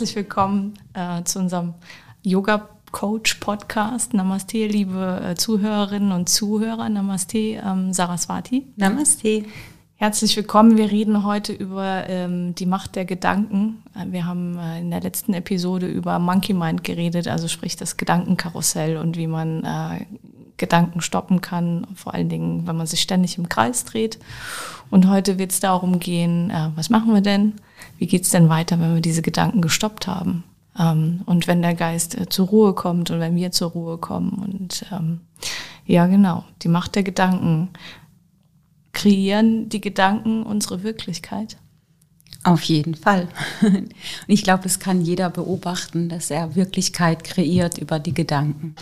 Herzlich willkommen äh, zu unserem Yoga Coach Podcast. Namaste, liebe äh, Zuhörerinnen und Zuhörer. Namaste, ähm, Saraswati. Namaste. Herzlich willkommen. Wir reden heute über ähm, die Macht der Gedanken. Äh, wir haben äh, in der letzten Episode über Monkey Mind geredet, also sprich das Gedankenkarussell und wie man äh, Gedanken stoppen kann, vor allen Dingen, wenn man sich ständig im Kreis dreht. Und heute wird es darum gehen, äh, was machen wir denn? Wie geht es denn weiter, wenn wir diese Gedanken gestoppt haben? Ähm, und wenn der Geist äh, zur Ruhe kommt und wenn wir zur Ruhe kommen. Und ähm, ja, genau, die Macht der Gedanken. Kreieren die Gedanken unsere Wirklichkeit? Auf jeden Fall. Und ich glaube, es kann jeder beobachten, dass er Wirklichkeit kreiert über die Gedanken.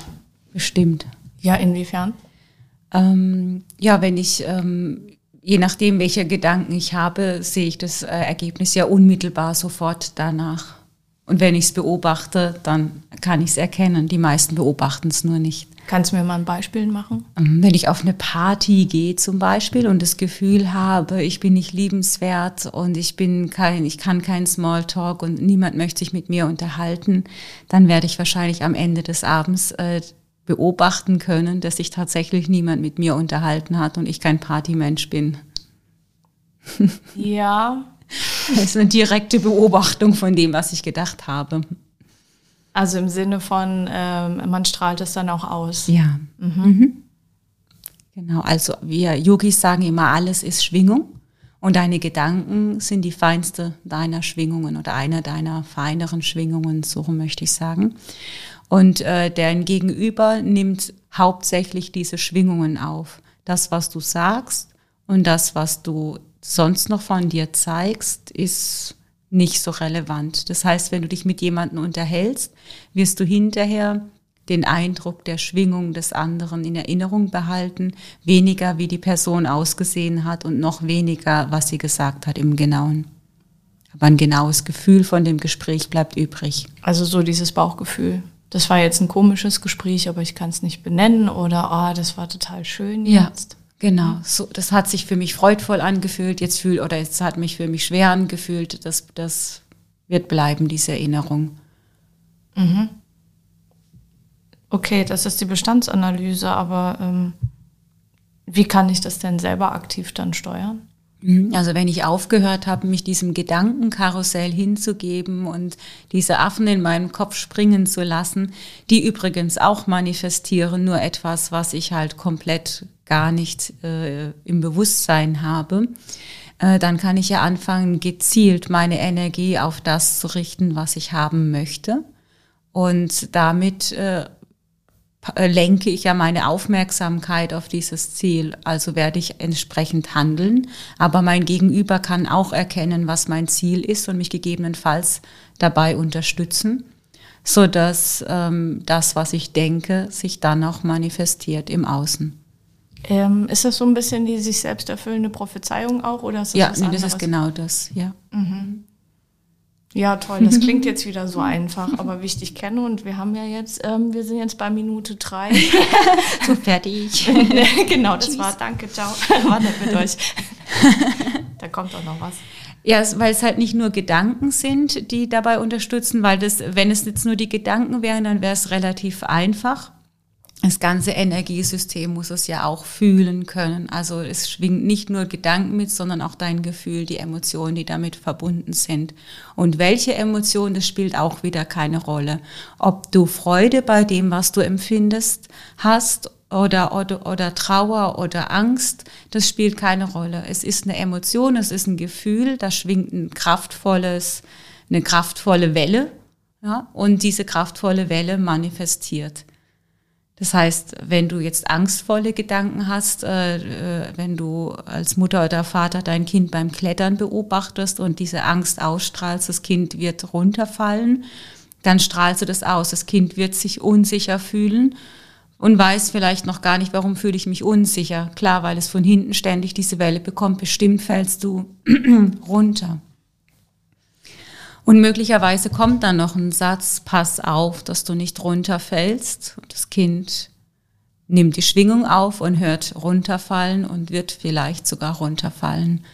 Bestimmt. Ja, inwiefern? Ähm, ja, wenn ich, ähm, je nachdem, welche Gedanken ich habe, sehe ich das äh, Ergebnis ja unmittelbar sofort danach. Und wenn ich es beobachte, dann kann ich es erkennen. Die meisten beobachten es nur nicht. Kannst du mir mal ein Beispiel machen? Ähm, wenn ich auf eine Party gehe zum Beispiel und das Gefühl habe, ich bin nicht liebenswert und ich bin kein, ich kann keinen Smalltalk und niemand möchte sich mit mir unterhalten, dann werde ich wahrscheinlich am Ende des Abends äh, beobachten können, dass sich tatsächlich niemand mit mir unterhalten hat und ich kein Partymensch bin. Ja. Das ist eine direkte Beobachtung von dem, was ich gedacht habe. Also im Sinne von, ähm, man strahlt es dann auch aus. Ja. Mhm. Mhm. Genau, also wir Yogis sagen immer, alles ist Schwingung und deine Gedanken sind die feinste deiner Schwingungen oder einer deiner feineren Schwingungen, so möchte ich sagen. Und äh, dein Gegenüber nimmt hauptsächlich diese Schwingungen auf. Das, was du sagst und das, was du sonst noch von dir zeigst, ist nicht so relevant. Das heißt, wenn du dich mit jemandem unterhältst, wirst du hinterher den Eindruck der Schwingung des anderen in Erinnerung behalten, weniger wie die Person ausgesehen hat und noch weniger, was sie gesagt hat im Genauen. Aber ein genaues Gefühl von dem Gespräch bleibt übrig. Also so dieses Bauchgefühl das war jetzt ein komisches Gespräch, aber ich kann es nicht benennen oder ah, das war total schön jetzt. Ja, genau. So, das hat sich für mich freudvoll angefühlt, jetzt fühlt oder es hat mich für mich schwer angefühlt. Das, das wird bleiben, diese Erinnerung. Mhm. Okay, das ist die Bestandsanalyse, aber ähm, wie kann ich das denn selber aktiv dann steuern? Mhm. Also wenn ich aufgehört habe, mich diesem Gedankenkarussell hinzugeben und diese Affen in meinem Kopf springen zu lassen, die übrigens auch manifestieren, nur etwas, was ich halt komplett gar nicht äh, im Bewusstsein habe, äh, dann kann ich ja anfangen, gezielt meine Energie auf das zu richten, was ich haben möchte. Und damit äh, lenke ich ja meine Aufmerksamkeit auf dieses Ziel. Also werde ich entsprechend handeln. Aber mein Gegenüber kann auch erkennen, was mein Ziel ist und mich gegebenenfalls dabei unterstützen, so dass ähm, das, was ich denke, sich dann auch manifestiert im Außen. Ähm, ist das so ein bisschen die sich selbst erfüllende Prophezeiung auch oder ist das Ja, nee, das ist genau das, ja. Mhm. Ja, toll. Das klingt jetzt wieder so einfach, aber wie ich dich kenne und wir haben ja jetzt, ähm, wir sind jetzt bei Minute drei. so fertig. genau, das Tschüss. war. Danke, ciao. War nett mit euch. da kommt auch noch was. Ja, weil es halt nicht nur Gedanken sind, die dabei unterstützen, weil das, wenn es jetzt nur die Gedanken wären, dann wäre es relativ einfach das ganze Energiesystem muss es ja auch fühlen können. Also es schwingt nicht nur Gedanken mit, sondern auch dein Gefühl, die Emotionen, die damit verbunden sind. Und welche Emotion, das spielt auch wieder keine Rolle. Ob du Freude bei dem, was du empfindest, hast oder, oder, oder Trauer oder Angst, das spielt keine Rolle. Es ist eine Emotion, es ist ein Gefühl, da schwingt ein kraftvolles, eine kraftvolle Welle, ja, und diese kraftvolle Welle manifestiert. Das heißt, wenn du jetzt angstvolle Gedanken hast, äh, äh, wenn du als Mutter oder Vater dein Kind beim Klettern beobachtest und diese Angst ausstrahlst, das Kind wird runterfallen, dann strahlst du das aus. Das Kind wird sich unsicher fühlen und weiß vielleicht noch gar nicht, warum fühle ich mich unsicher. Klar, weil es von hinten ständig diese Welle bekommt. Bestimmt fällst du runter. Und möglicherweise kommt dann noch ein Satz, pass auf, dass du nicht runterfällst. Das Kind nimmt die Schwingung auf und hört runterfallen und wird vielleicht sogar runterfallen.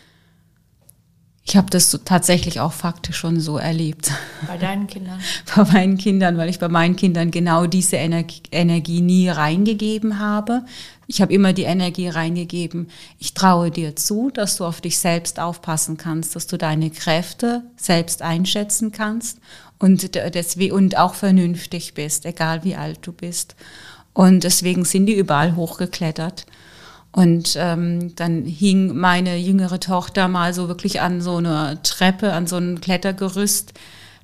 Ich habe das so tatsächlich auch faktisch schon so erlebt. Bei deinen Kindern? Bei meinen Kindern, weil ich bei meinen Kindern genau diese Energie, Energie nie reingegeben habe. Ich habe immer die Energie reingegeben, ich traue dir zu, dass du auf dich selbst aufpassen kannst, dass du deine Kräfte selbst einschätzen kannst und, deswegen, und auch vernünftig bist, egal wie alt du bist. Und deswegen sind die überall hochgeklettert. Und ähm, dann hing meine jüngere Tochter mal so wirklich an so einer Treppe, an so einem Klettergerüst,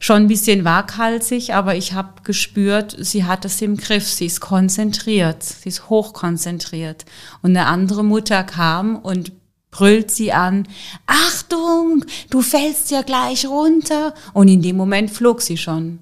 schon ein bisschen waghalsig, aber ich habe gespürt, sie hat es im Griff, sie ist konzentriert, sie ist hochkonzentriert. Und eine andere Mutter kam und brüllt sie an, Achtung, du fällst ja gleich runter. Und in dem Moment flog sie schon.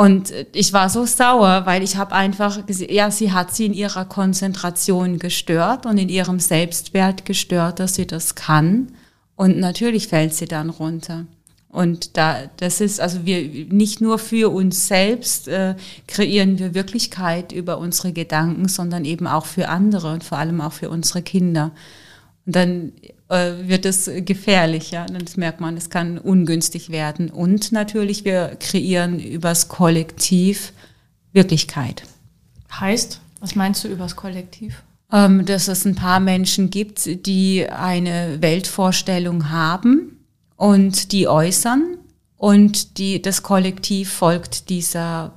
Und ich war so sauer, weil ich habe einfach, ja, sie hat sie in ihrer Konzentration gestört und in ihrem Selbstwert gestört, dass sie das kann. Und natürlich fällt sie dann runter. Und da, das ist, also wir nicht nur für uns selbst äh, kreieren wir Wirklichkeit über unsere Gedanken, sondern eben auch für andere und vor allem auch für unsere Kinder. Und dann wird es gefährlich, ja. Das merkt man, es kann ungünstig werden. Und natürlich, wir kreieren übers Kollektiv Wirklichkeit. Heißt, was meinst du übers Kollektiv? Ähm, dass es ein paar Menschen gibt, die eine Weltvorstellung haben und die äußern und die, das Kollektiv folgt dieser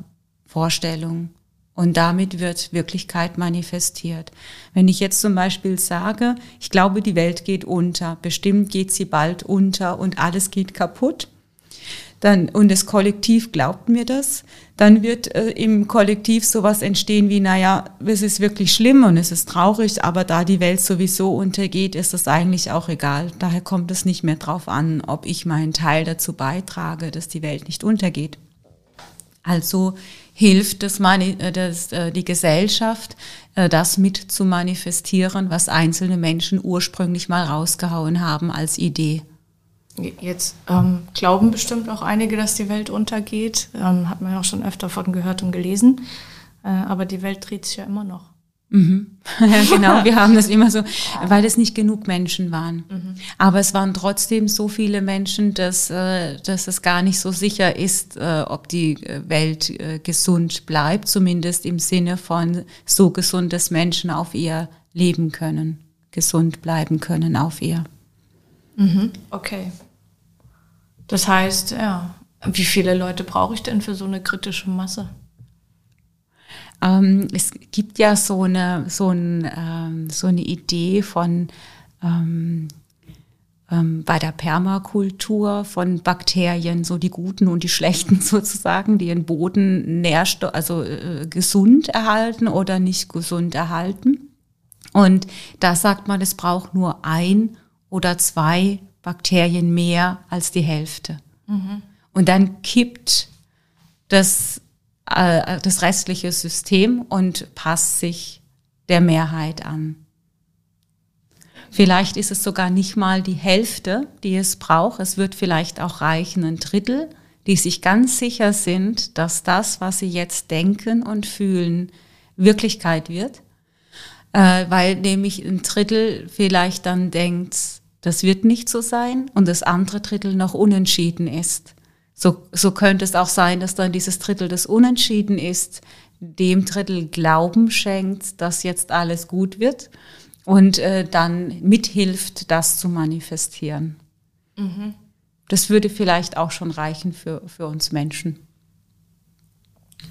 Vorstellung. Und damit wird Wirklichkeit manifestiert. Wenn ich jetzt zum Beispiel sage, ich glaube, die Welt geht unter, bestimmt geht sie bald unter und alles geht kaputt, dann, und das Kollektiv glaubt mir das, dann wird äh, im Kollektiv sowas entstehen wie, naja, es ist wirklich schlimm und es ist traurig, aber da die Welt sowieso untergeht, ist es eigentlich auch egal. Daher kommt es nicht mehr drauf an, ob ich meinen Teil dazu beitrage, dass die Welt nicht untergeht. Also hilft das, äh, das, äh, die Gesellschaft, äh, das mit zu manifestieren, was einzelne Menschen ursprünglich mal rausgehauen haben als Idee. Jetzt ähm, glauben bestimmt auch einige, dass die Welt untergeht. Ähm, hat man ja auch schon öfter von gehört und gelesen. Äh, aber die Welt dreht sich ja immer noch. Mhm. ja, genau, wir haben das immer so, weil es nicht genug Menschen waren. Mhm. Aber es waren trotzdem so viele Menschen, dass, äh, dass es gar nicht so sicher ist, äh, ob die äh, Welt gesund bleibt, zumindest im Sinne von so gesund, dass Menschen auf ihr leben können, gesund bleiben können auf ihr. Mhm. Okay. Das heißt, ja, wie viele Leute brauche ich denn für so eine kritische Masse? Ähm, es gibt ja so eine, so, ein, ähm, so eine Idee von ähm, ähm, bei der Permakultur von Bakterien, so die guten und die schlechten sozusagen, die den Boden Nährstoff, also äh, gesund erhalten oder nicht gesund erhalten. Und da sagt man, es braucht nur ein oder zwei Bakterien mehr als die Hälfte. Mhm. Und dann kippt das äh, das restliche System und passt sich der Mehrheit an. Vielleicht ist es sogar nicht mal die Hälfte, die es braucht. Es wird vielleicht auch reichen ein Drittel, die sich ganz sicher sind, dass das, was sie jetzt denken und fühlen, Wirklichkeit wird. Äh, weil nämlich ein Drittel vielleicht dann denkt, das wird nicht so sein und das andere Drittel noch unentschieden ist. So, so könnte es auch sein, dass dann dieses Drittel, das unentschieden ist, dem Drittel Glauben schenkt, dass jetzt alles gut wird und äh, dann mithilft, das zu manifestieren. Mhm. Das würde vielleicht auch schon reichen für, für uns Menschen.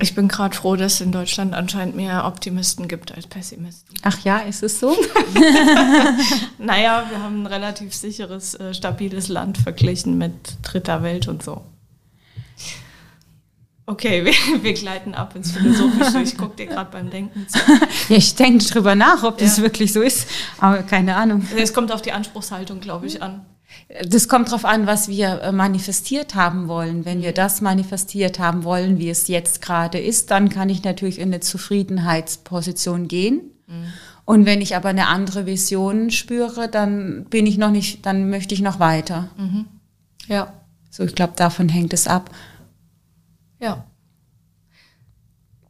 Ich bin gerade froh, dass es in Deutschland anscheinend mehr Optimisten gibt als Pessimisten. Ach ja, ist es so? naja, wir haben ein relativ sicheres, äh, stabiles Land verglichen mit dritter Welt und so. Okay, wir, wir gleiten ab ins Philosophische. Ich gucke dir gerade beim Denken zu. Ja, ich denke drüber nach, ob das ja. wirklich so ist, aber keine Ahnung. Es kommt auf die Anspruchshaltung, glaube ich, an. Das kommt darauf an, was wir äh, manifestiert haben wollen. Wenn wir das manifestiert haben wollen, wie es jetzt gerade ist, dann kann ich natürlich in eine Zufriedenheitsposition gehen. Mhm. Und wenn ich aber eine andere Vision spüre, dann bin ich noch nicht, dann möchte ich noch weiter. Mhm. Ja. So, ich glaube, davon hängt es ab. Ja.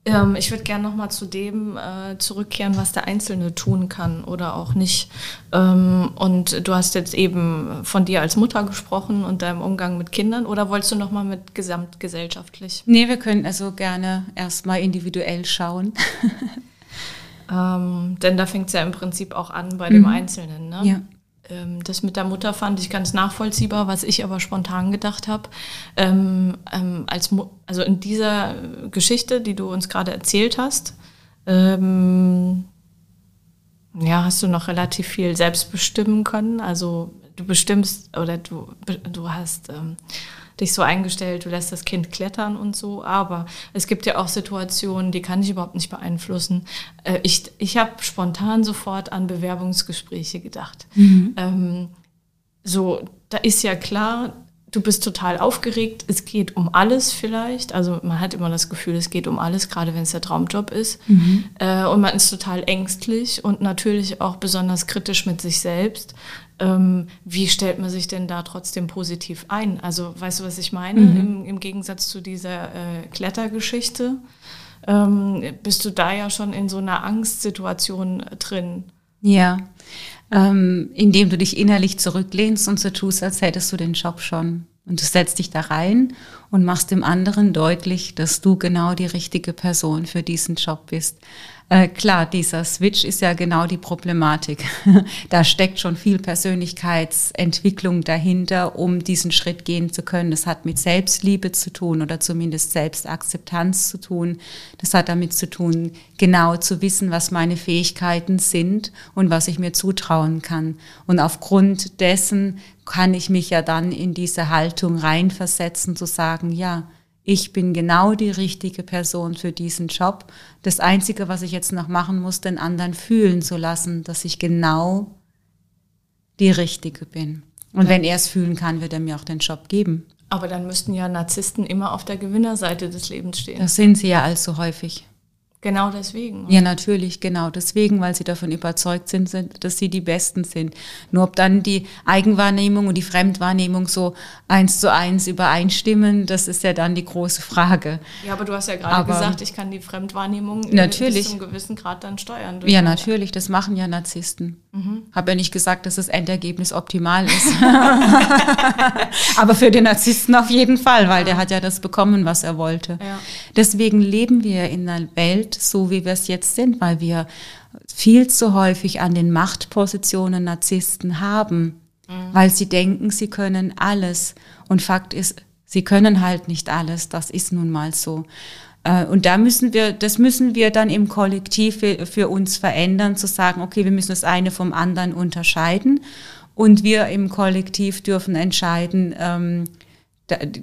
Ähm, ich würde gerne nochmal zu dem äh, zurückkehren, was der Einzelne tun kann oder auch nicht. Ähm, und du hast jetzt eben von dir als Mutter gesprochen und deinem Umgang mit Kindern oder wolltest du nochmal mit gesamtgesellschaftlich? Nee, wir können also gerne erstmal individuell schauen. ähm, denn da fängt es ja im Prinzip auch an bei mhm. dem Einzelnen. Ne? Ja. Ähm, das mit der Mutter fand ich ganz nachvollziehbar, was ich aber spontan gedacht habe. Ähm, ähm, als also in dieser Geschichte, die du uns gerade erzählt hast, ähm, ja, hast du noch relativ viel selbst bestimmen können. Also du bestimmst oder du, du hast ähm, dich so eingestellt, du lässt das Kind klettern und so. Aber es gibt ja auch Situationen, die kann ich überhaupt nicht beeinflussen. Äh, ich ich habe spontan sofort an Bewerbungsgespräche gedacht. Mhm. Ähm, so, da ist ja klar, du bist total aufgeregt, es geht um alles vielleicht. Also man hat immer das Gefühl, es geht um alles, gerade wenn es der Traumjob ist. Mhm. Äh, und man ist total ängstlich und natürlich auch besonders kritisch mit sich selbst ähm, wie stellt man sich denn da trotzdem positiv ein? Also weißt du, was ich meine? Mhm. Im, Im, Gegensatz zu dieser äh, Klettergeschichte ähm, bist du da ja schon in so einer Angstsituation drin. Ja, ähm, indem du dich innerlich zurücklehnst und so tust, als hättest du den Job schon. Und du setzt dich da rein und machst dem anderen deutlich, dass du genau die richtige Person für diesen Job bist. Äh, klar, dieser Switch ist ja genau die Problematik. da steckt schon viel Persönlichkeitsentwicklung dahinter, um diesen Schritt gehen zu können. Das hat mit Selbstliebe zu tun oder zumindest Selbstakzeptanz zu tun. Das hat damit zu tun, genau zu wissen, was meine Fähigkeiten sind und was ich mir zutrauen kann. Und aufgrund dessen kann ich mich ja dann in diese Haltung reinversetzen, zu sagen, ja, ich bin genau die richtige Person für diesen Job. Das Einzige, was ich jetzt noch machen muss, den anderen fühlen zu lassen, dass ich genau die Richtige bin. Und ja. wenn er es fühlen kann, wird er mir auch den Job geben. Aber dann müssten ja Narzissten immer auf der Gewinnerseite des Lebens stehen. Das sind sie ja allzu häufig. Genau deswegen. Ja, natürlich, genau deswegen, weil sie davon überzeugt sind, dass sie die Besten sind. Nur ob dann die Eigenwahrnehmung und die Fremdwahrnehmung so eins zu eins übereinstimmen, das ist ja dann die große Frage. Ja, aber du hast ja gerade gesagt, ich kann die Fremdwahrnehmung natürlich. bis zu einem gewissen Grad dann steuern. Ja, natürlich, das machen ja Narzissten. Mhm. Habe ja nicht gesagt, dass das Endergebnis optimal ist. aber für den Narzissten auf jeden Fall, weil ja. der hat ja das bekommen, was er wollte. Ja. Deswegen leben wir in einer Welt, so wie wir es jetzt sind, weil wir viel zu häufig an den Machtpositionen Narzissten haben, mhm. weil sie denken, sie können alles. Und Fakt ist, sie können halt nicht alles. Das ist nun mal so. Äh, und da müssen wir, das müssen wir dann im Kollektiv für, für uns verändern, zu sagen, okay, wir müssen das eine vom anderen unterscheiden. Und wir im Kollektiv dürfen entscheiden, ähm,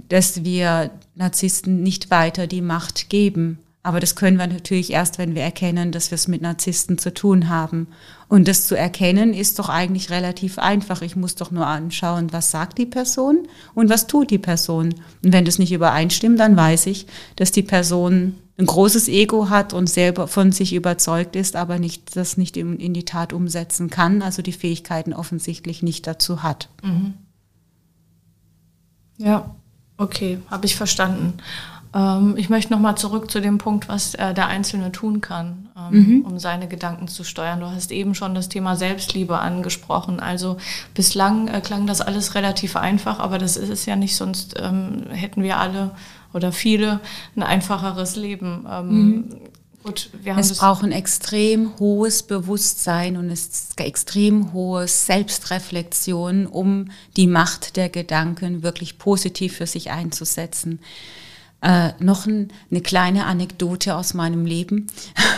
dass wir Narzissten nicht weiter die Macht geben. Aber das können wir natürlich erst, wenn wir erkennen, dass wir es mit Narzissten zu tun haben. Und das zu erkennen ist doch eigentlich relativ einfach. Ich muss doch nur anschauen, was sagt die Person und was tut die Person. Und wenn das nicht übereinstimmt, dann weiß ich, dass die Person ein großes Ego hat und selber von sich überzeugt ist, aber nicht, das nicht in, in die Tat umsetzen kann, also die Fähigkeiten offensichtlich nicht dazu hat. Mhm. Ja, okay, habe ich verstanden. Ähm, ich möchte nochmal zurück zu dem Punkt, was äh, der Einzelne tun kann, ähm, mhm. um seine Gedanken zu steuern. Du hast eben schon das Thema Selbstliebe angesprochen. Also bislang äh, klang das alles relativ einfach, aber das ist es ja nicht, sonst ähm, hätten wir alle oder viele ein einfacheres Leben. Mhm. Gut, es braucht ein extrem hohes Bewusstsein und es extrem hohe Selbstreflexion, um die Macht der Gedanken wirklich positiv für sich einzusetzen. Äh, noch ein, eine kleine Anekdote aus meinem Leben.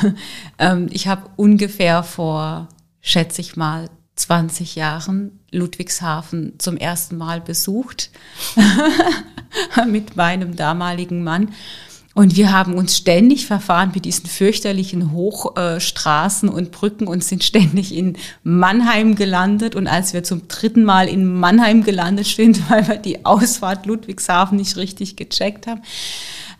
ähm, ich habe ungefähr vor, schätze ich mal, 20 Jahren Ludwigshafen zum ersten Mal besucht mit meinem damaligen Mann. Und wir haben uns ständig verfahren mit diesen fürchterlichen Hochstraßen und Brücken und sind ständig in Mannheim gelandet. Und als wir zum dritten Mal in Mannheim gelandet sind, weil wir die Ausfahrt Ludwigshafen nicht richtig gecheckt haben,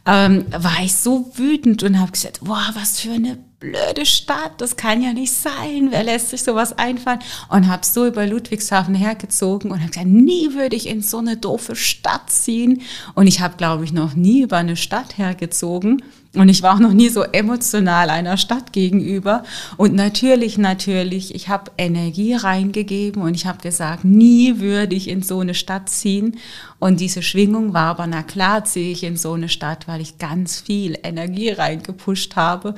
ähm, war ich so wütend und habe gesagt, boah, was für eine blöde Stadt, das kann ja nicht sein, wer lässt sich sowas einfallen? Und habe so über Ludwigshafen hergezogen und habe gesagt, nie würde ich in so eine doofe Stadt ziehen. Und ich habe, glaube ich, noch nie über eine Stadt hergezogen. Und ich war auch noch nie so emotional einer Stadt gegenüber. Und natürlich, natürlich, ich habe Energie reingegeben und ich habe gesagt, nie würde ich in so eine Stadt ziehen. Und diese Schwingung war aber, na klar ziehe ich in so eine Stadt, weil ich ganz viel Energie reingepusht habe,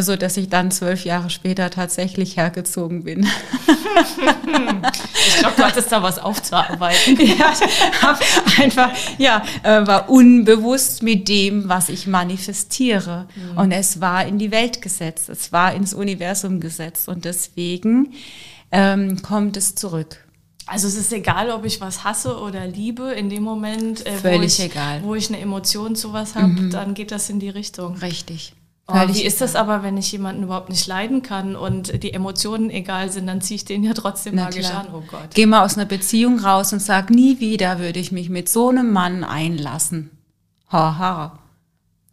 so dass ich dann zwölf Jahre später tatsächlich hergezogen bin. ich glaube, du hattest da was aufzuarbeiten. ja, einfach, ja, äh, war unbewusst mit dem, was ich manifestiere Tiere. Mhm. Und es war in die Welt gesetzt, es war ins Universum gesetzt. Und deswegen ähm, kommt es zurück. Also es ist egal, ob ich was hasse oder liebe, in dem Moment, äh, wo, ich, egal. wo ich eine Emotion zu was habe, mhm. dann geht das in die Richtung. Richtig. Oh, wie ist das aber, wenn ich jemanden überhaupt nicht leiden kann und die Emotionen egal sind, dann ziehe ich den ja trotzdem Na magisch klar. an. Oh Gott. Geh mal aus einer Beziehung raus und sag, nie wieder würde ich mich mit so einem Mann einlassen. Haha. Ha.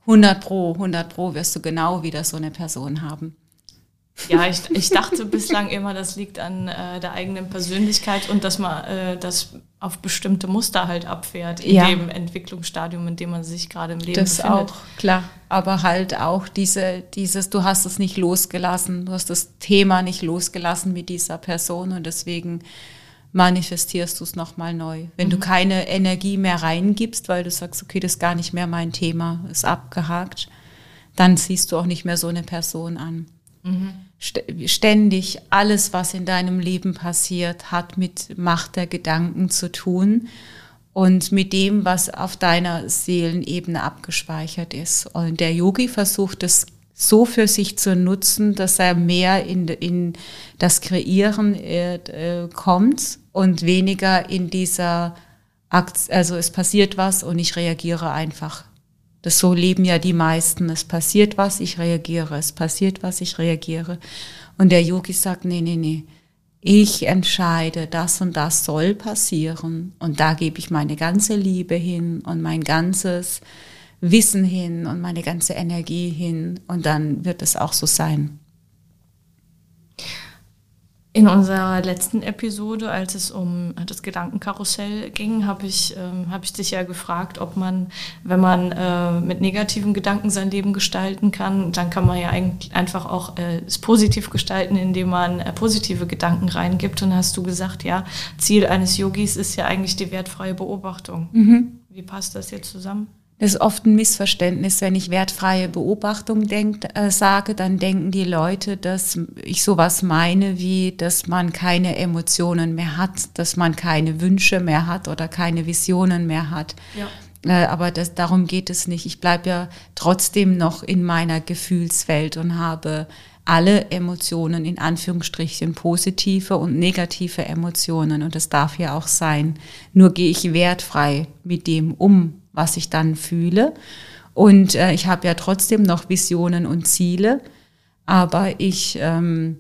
100 Pro, 100 Pro wirst du genau wieder so eine Person haben. Ja, ich, ich dachte bislang immer, das liegt an äh, der eigenen Persönlichkeit und dass man äh, das auf bestimmte Muster halt abfährt in ja. dem Entwicklungsstadium, in dem man sich gerade im Leben das befindet. Das auch, klar. Aber halt auch diese, dieses, du hast es nicht losgelassen, du hast das Thema nicht losgelassen mit dieser Person und deswegen manifestierst du es nochmal neu. Wenn mhm. du keine Energie mehr reingibst, weil du sagst, okay, das ist gar nicht mehr mein Thema, ist abgehakt, dann siehst du auch nicht mehr so eine Person an. Mhm. Ständig alles, was in deinem Leben passiert, hat mit Macht der Gedanken zu tun und mit dem, was auf deiner Seelenebene abgespeichert ist. Und der Yogi versucht es so für sich zu nutzen, dass er mehr in, in das Kreieren äh, kommt und weniger in dieser Akt, also es passiert was und ich reagiere einfach. Das so leben ja die meisten. Es passiert was, ich reagiere. Es passiert was, ich reagiere. Und der Yogi sagt, nee, nee, nee. Ich entscheide, das und das soll passieren. Und da gebe ich meine ganze Liebe hin und mein ganzes Wissen hin und meine ganze Energie hin und dann wird es auch so sein. In unserer letzten Episode, als es um das Gedankenkarussell ging, habe ich, ähm, hab ich dich ja gefragt, ob man, wenn man äh, mit negativen Gedanken sein Leben gestalten kann, dann kann man ja eigentlich einfach auch äh, es positiv gestalten, indem man äh, positive Gedanken reingibt. Und hast du gesagt, ja, Ziel eines Yogis ist ja eigentlich die wertfreie Beobachtung. Mhm. Wie passt das jetzt zusammen? Das ist oft ein Missverständnis, wenn ich wertfreie Beobachtung denk, äh, sage, dann denken die Leute, dass ich sowas meine, wie dass man keine Emotionen mehr hat, dass man keine Wünsche mehr hat oder keine Visionen mehr hat. Ja. Äh, aber das, darum geht es nicht. Ich bleibe ja trotzdem noch in meiner Gefühlswelt und habe alle Emotionen in Anführungsstrichen positive und negative Emotionen und das darf ja auch sein. Nur gehe ich wertfrei mit dem um, was ich dann fühle. Und äh, ich habe ja trotzdem noch Visionen und Ziele, aber ich ähm,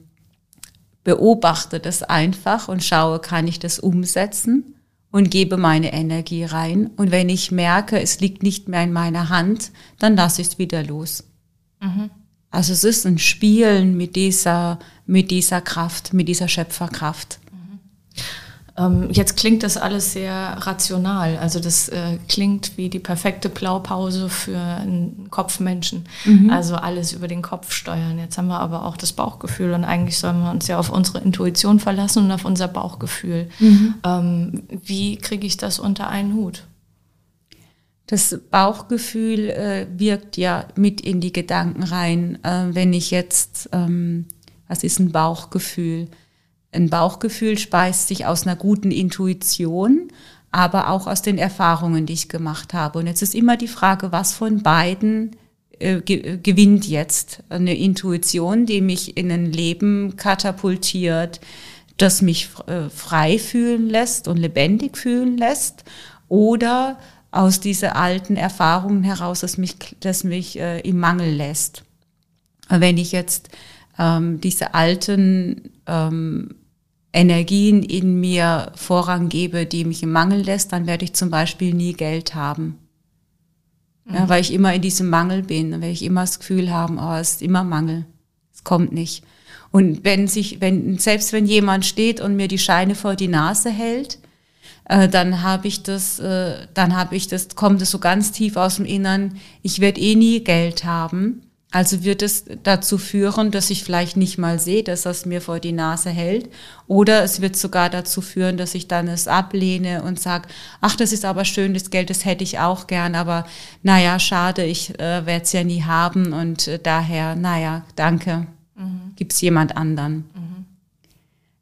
beobachte das einfach und schaue, kann ich das umsetzen und gebe meine Energie rein. Und wenn ich merke, es liegt nicht mehr in meiner Hand, dann lasse ich es wieder los. Mhm. Also es ist ein Spielen mit dieser, mit dieser Kraft, mit dieser Schöpferkraft. Ähm, jetzt klingt das alles sehr rational. Also das äh, klingt wie die perfekte Blaupause für einen Kopfmenschen. Mhm. Also alles über den Kopf steuern. Jetzt haben wir aber auch das Bauchgefühl und eigentlich sollen wir uns ja auf unsere Intuition verlassen und auf unser Bauchgefühl. Mhm. Ähm, wie kriege ich das unter einen Hut? Das Bauchgefühl äh, wirkt ja mit in die Gedanken rein. Äh, wenn ich jetzt, ähm, was ist ein Bauchgefühl? Ein Bauchgefühl speist sich aus einer guten Intuition, aber auch aus den Erfahrungen, die ich gemacht habe. Und jetzt ist immer die Frage, was von beiden äh, ge gewinnt jetzt? Eine Intuition, die mich in ein Leben katapultiert, das mich äh, frei fühlen lässt und lebendig fühlen lässt, oder aus dieser alten Erfahrungen heraus, das mich, das mich äh, im Mangel lässt. Wenn ich jetzt ähm, diese alten ähm, Energien in mir Vorrang gebe, die mich im Mangel lässt, dann werde ich zum Beispiel nie Geld haben. Mhm. Ja, weil ich immer in diesem Mangel bin, weil ich immer das Gefühl habe, oh, es ist immer Mangel. Es kommt nicht. Und wenn sich, wenn, selbst wenn jemand steht und mir die Scheine vor die Nase hält, äh, dann habe ich das, äh, dann habe ich das, kommt es so ganz tief aus dem Innern, ich werde eh nie Geld haben. Also wird es dazu führen, dass ich vielleicht nicht mal sehe, dass es mir vor die Nase hält. Oder es wird sogar dazu führen, dass ich dann es ablehne und sage, ach, das ist aber schön, das Geld, das hätte ich auch gern, aber naja, schade, ich äh, werde es ja nie haben und äh, daher, naja, danke, mhm. gibt es jemand anderen. Mhm.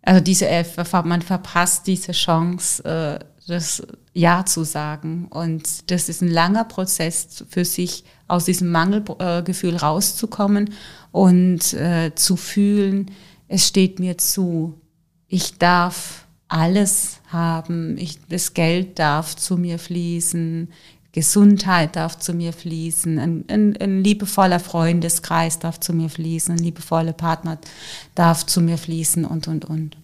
Also diese, äh, man verpasst diese Chance, äh, das Ja zu sagen. Und das ist ein langer Prozess für sich, aus diesem Mangelgefühl rauszukommen und äh, zu fühlen, es steht mir zu. Ich darf alles haben. Ich, das Geld darf zu mir fließen. Gesundheit darf zu mir fließen, ein, ein, ein, liebevoller Freundeskreis darf zu mir fließen, ein liebevoller Partner darf zu mir fließen und, und, und.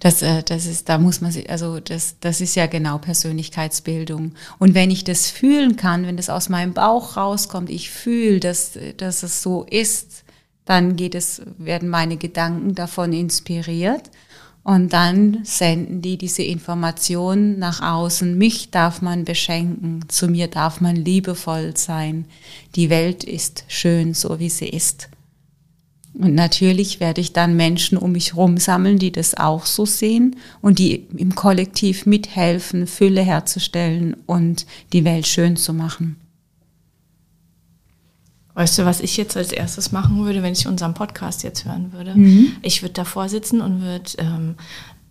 Das, äh, das ist, da muss man sich, also das, das ist ja genau Persönlichkeitsbildung. Und wenn ich das fühlen kann, wenn das aus meinem Bauch rauskommt, ich fühle, dass, dass es so ist, dann geht es, werden meine Gedanken davon inspiriert. Und dann senden die diese Informationen nach außen. Mich darf man beschenken, zu mir darf man liebevoll sein. Die Welt ist schön, so wie sie ist. Und natürlich werde ich dann Menschen um mich herum sammeln, die das auch so sehen und die im Kollektiv mithelfen, Fülle herzustellen und die Welt schön zu machen. Weißt du, was ich jetzt als erstes machen würde, wenn ich unseren Podcast jetzt hören würde? Mhm. Ich würde davor sitzen und würde ähm,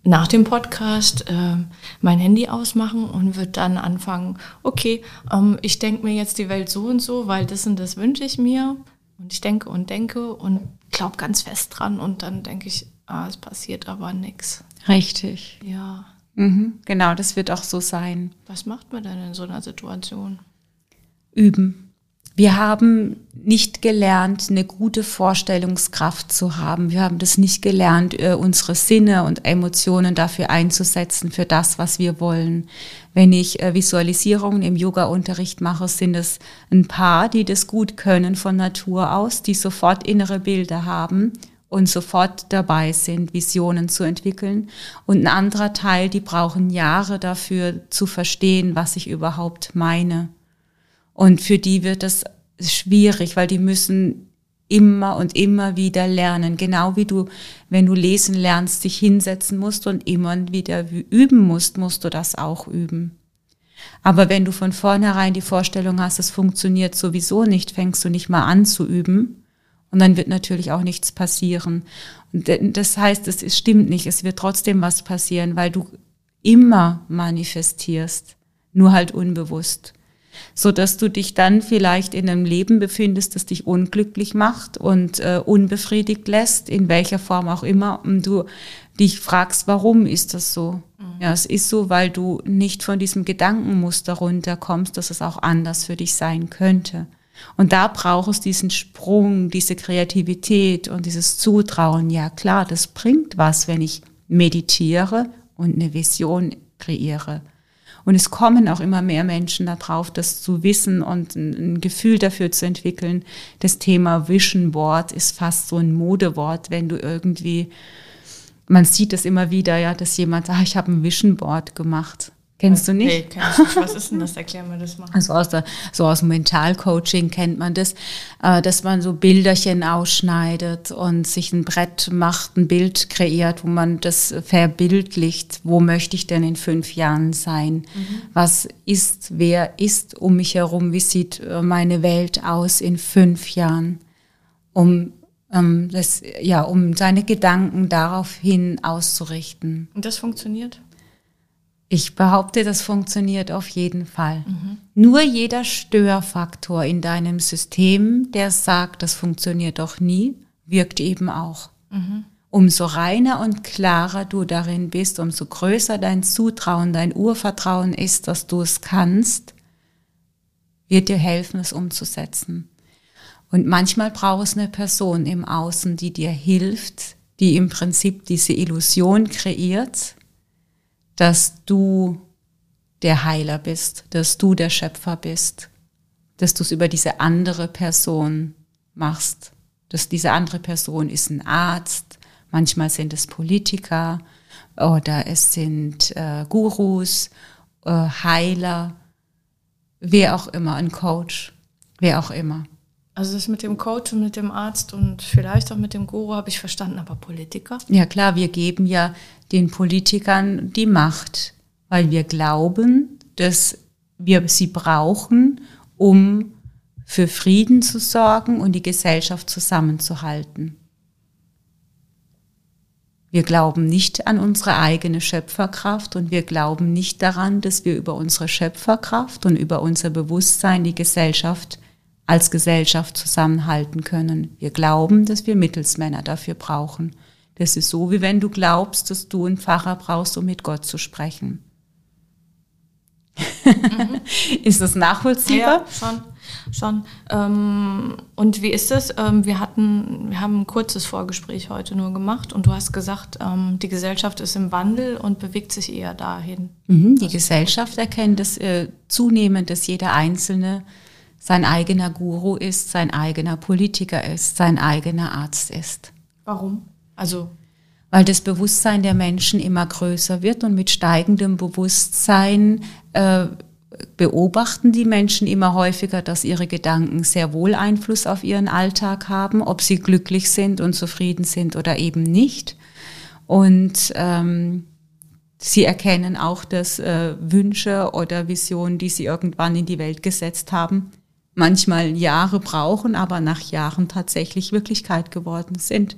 nach dem Podcast ähm, mein Handy ausmachen und würde dann anfangen, okay, ähm, ich denke mir jetzt die Welt so und so, weil das und das wünsche ich mir. Und ich denke und denke und glaube ganz fest dran und dann denke ich, ah, es passiert aber nichts. Richtig. Ja. Mhm, genau, das wird auch so sein. Was macht man denn in so einer Situation? Üben. Wir haben nicht gelernt, eine gute Vorstellungskraft zu haben. Wir haben das nicht gelernt, äh, unsere Sinne und Emotionen dafür einzusetzen, für das, was wir wollen. Wenn ich äh, Visualisierungen im Yoga-Unterricht mache, sind es ein paar, die das gut können von Natur aus, die sofort innere Bilder haben und sofort dabei sind, Visionen zu entwickeln. Und ein anderer Teil, die brauchen Jahre dafür zu verstehen, was ich überhaupt meine. Und für die wird es schwierig, weil die müssen immer und immer wieder lernen. Genau wie du, wenn du lesen lernst, dich hinsetzen musst und immer wieder üben musst, musst du das auch üben. Aber wenn du von vornherein die Vorstellung hast, es funktioniert sowieso nicht, fängst du nicht mal an zu üben. Und dann wird natürlich auch nichts passieren. Und das heißt, es stimmt nicht. Es wird trotzdem was passieren, weil du immer manifestierst, nur halt unbewusst so dass du dich dann vielleicht in einem Leben befindest, das dich unglücklich macht und äh, unbefriedigt lässt, in welcher Form auch immer, und du dich fragst, warum ist das so? Mhm. Ja, es ist so, weil du nicht von diesem Gedankenmuster runterkommst, dass es auch anders für dich sein könnte. Und da braucht es diesen Sprung, diese Kreativität und dieses Zutrauen. Ja, klar, das bringt was, wenn ich meditiere und eine Vision kreiere. Und es kommen auch immer mehr Menschen darauf, das zu wissen und ein, Gefühl dafür zu entwickeln. Das Thema Vision Board ist fast so ein Modewort, wenn du irgendwie, man sieht es immer wieder, ja, dass jemand sagt, ah, ich habe ein Vision Board gemacht. Kennst du nicht? Nee, kenn ich nicht. Was ist denn das? Erklär mir das mal. Also aus der, so aus dem Mentalcoaching kennt man das, äh, dass man so Bilderchen ausschneidet und sich ein Brett macht, ein Bild kreiert, wo man das verbildlicht. Wo möchte ich denn in fünf Jahren sein? Mhm. Was ist, wer ist um mich herum? Wie sieht äh, meine Welt aus in fünf Jahren? Um ähm, das, ja, um seine Gedanken daraufhin auszurichten. Und das funktioniert? Ich behaupte, das funktioniert auf jeden Fall. Mhm. Nur jeder Störfaktor in deinem System, der sagt, das funktioniert doch nie, wirkt eben auch. Mhm. Umso reiner und klarer du darin bist, umso größer dein Zutrauen, dein Urvertrauen ist, dass du es kannst, wird dir helfen, es umzusetzen. Und manchmal brauchst du eine Person im Außen, die dir hilft, die im Prinzip diese Illusion kreiert, dass du der Heiler bist, dass du der Schöpfer bist, dass du es über diese andere Person machst, dass diese andere Person ist ein Arzt, manchmal sind es Politiker oder es sind äh, Gurus, äh, Heiler, wer auch immer, ein Coach, wer auch immer. Also das mit dem Coach und mit dem Arzt und vielleicht auch mit dem Guru habe ich verstanden, aber Politiker? Ja klar, wir geben ja den Politikern die Macht, weil wir glauben, dass wir sie brauchen, um für Frieden zu sorgen und die Gesellschaft zusammenzuhalten. Wir glauben nicht an unsere eigene Schöpferkraft und wir glauben nicht daran, dass wir über unsere Schöpferkraft und über unser Bewusstsein die Gesellschaft als Gesellschaft zusammenhalten können. Wir glauben, dass wir Mittelsmänner dafür brauchen. Das ist so, wie wenn du glaubst, dass du einen Pfarrer brauchst, um mit Gott zu sprechen. Mhm. ist das nachvollziehbar? Ja, schon. schon. Ähm, und wie ist es? Ähm, wir hatten, wir haben ein kurzes Vorgespräch heute nur gemacht und du hast gesagt, ähm, die Gesellschaft ist im Wandel und bewegt sich eher dahin. Mhm, die Gesellschaft erkennt es äh, zunehmend, dass jeder Einzelne sein eigener Guru ist, sein eigener Politiker ist, sein eigener Arzt ist. Warum? Also weil das Bewusstsein der Menschen immer größer wird und mit steigendem Bewusstsein äh, beobachten die Menschen immer häufiger, dass ihre Gedanken sehr wohl Einfluss auf ihren Alltag haben, ob sie glücklich sind und zufrieden sind oder eben nicht. Und ähm, sie erkennen auch, dass äh, Wünsche oder Visionen, die sie irgendwann in die Welt gesetzt haben, manchmal Jahre brauchen, aber nach Jahren tatsächlich Wirklichkeit geworden sind.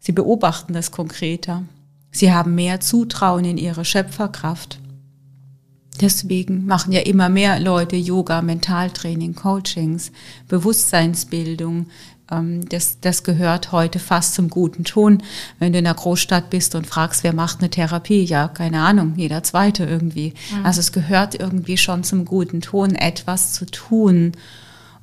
Sie beobachten das konkreter. Sie haben mehr Zutrauen in ihre Schöpferkraft. Deswegen machen ja immer mehr Leute Yoga, Mentaltraining, Coachings, Bewusstseinsbildung, das, das gehört heute fast zum guten Ton. Wenn du in der Großstadt bist und fragst, wer macht eine Therapie, ja, keine Ahnung, jeder zweite irgendwie. Mhm. Also es gehört irgendwie schon zum guten Ton, etwas zu tun,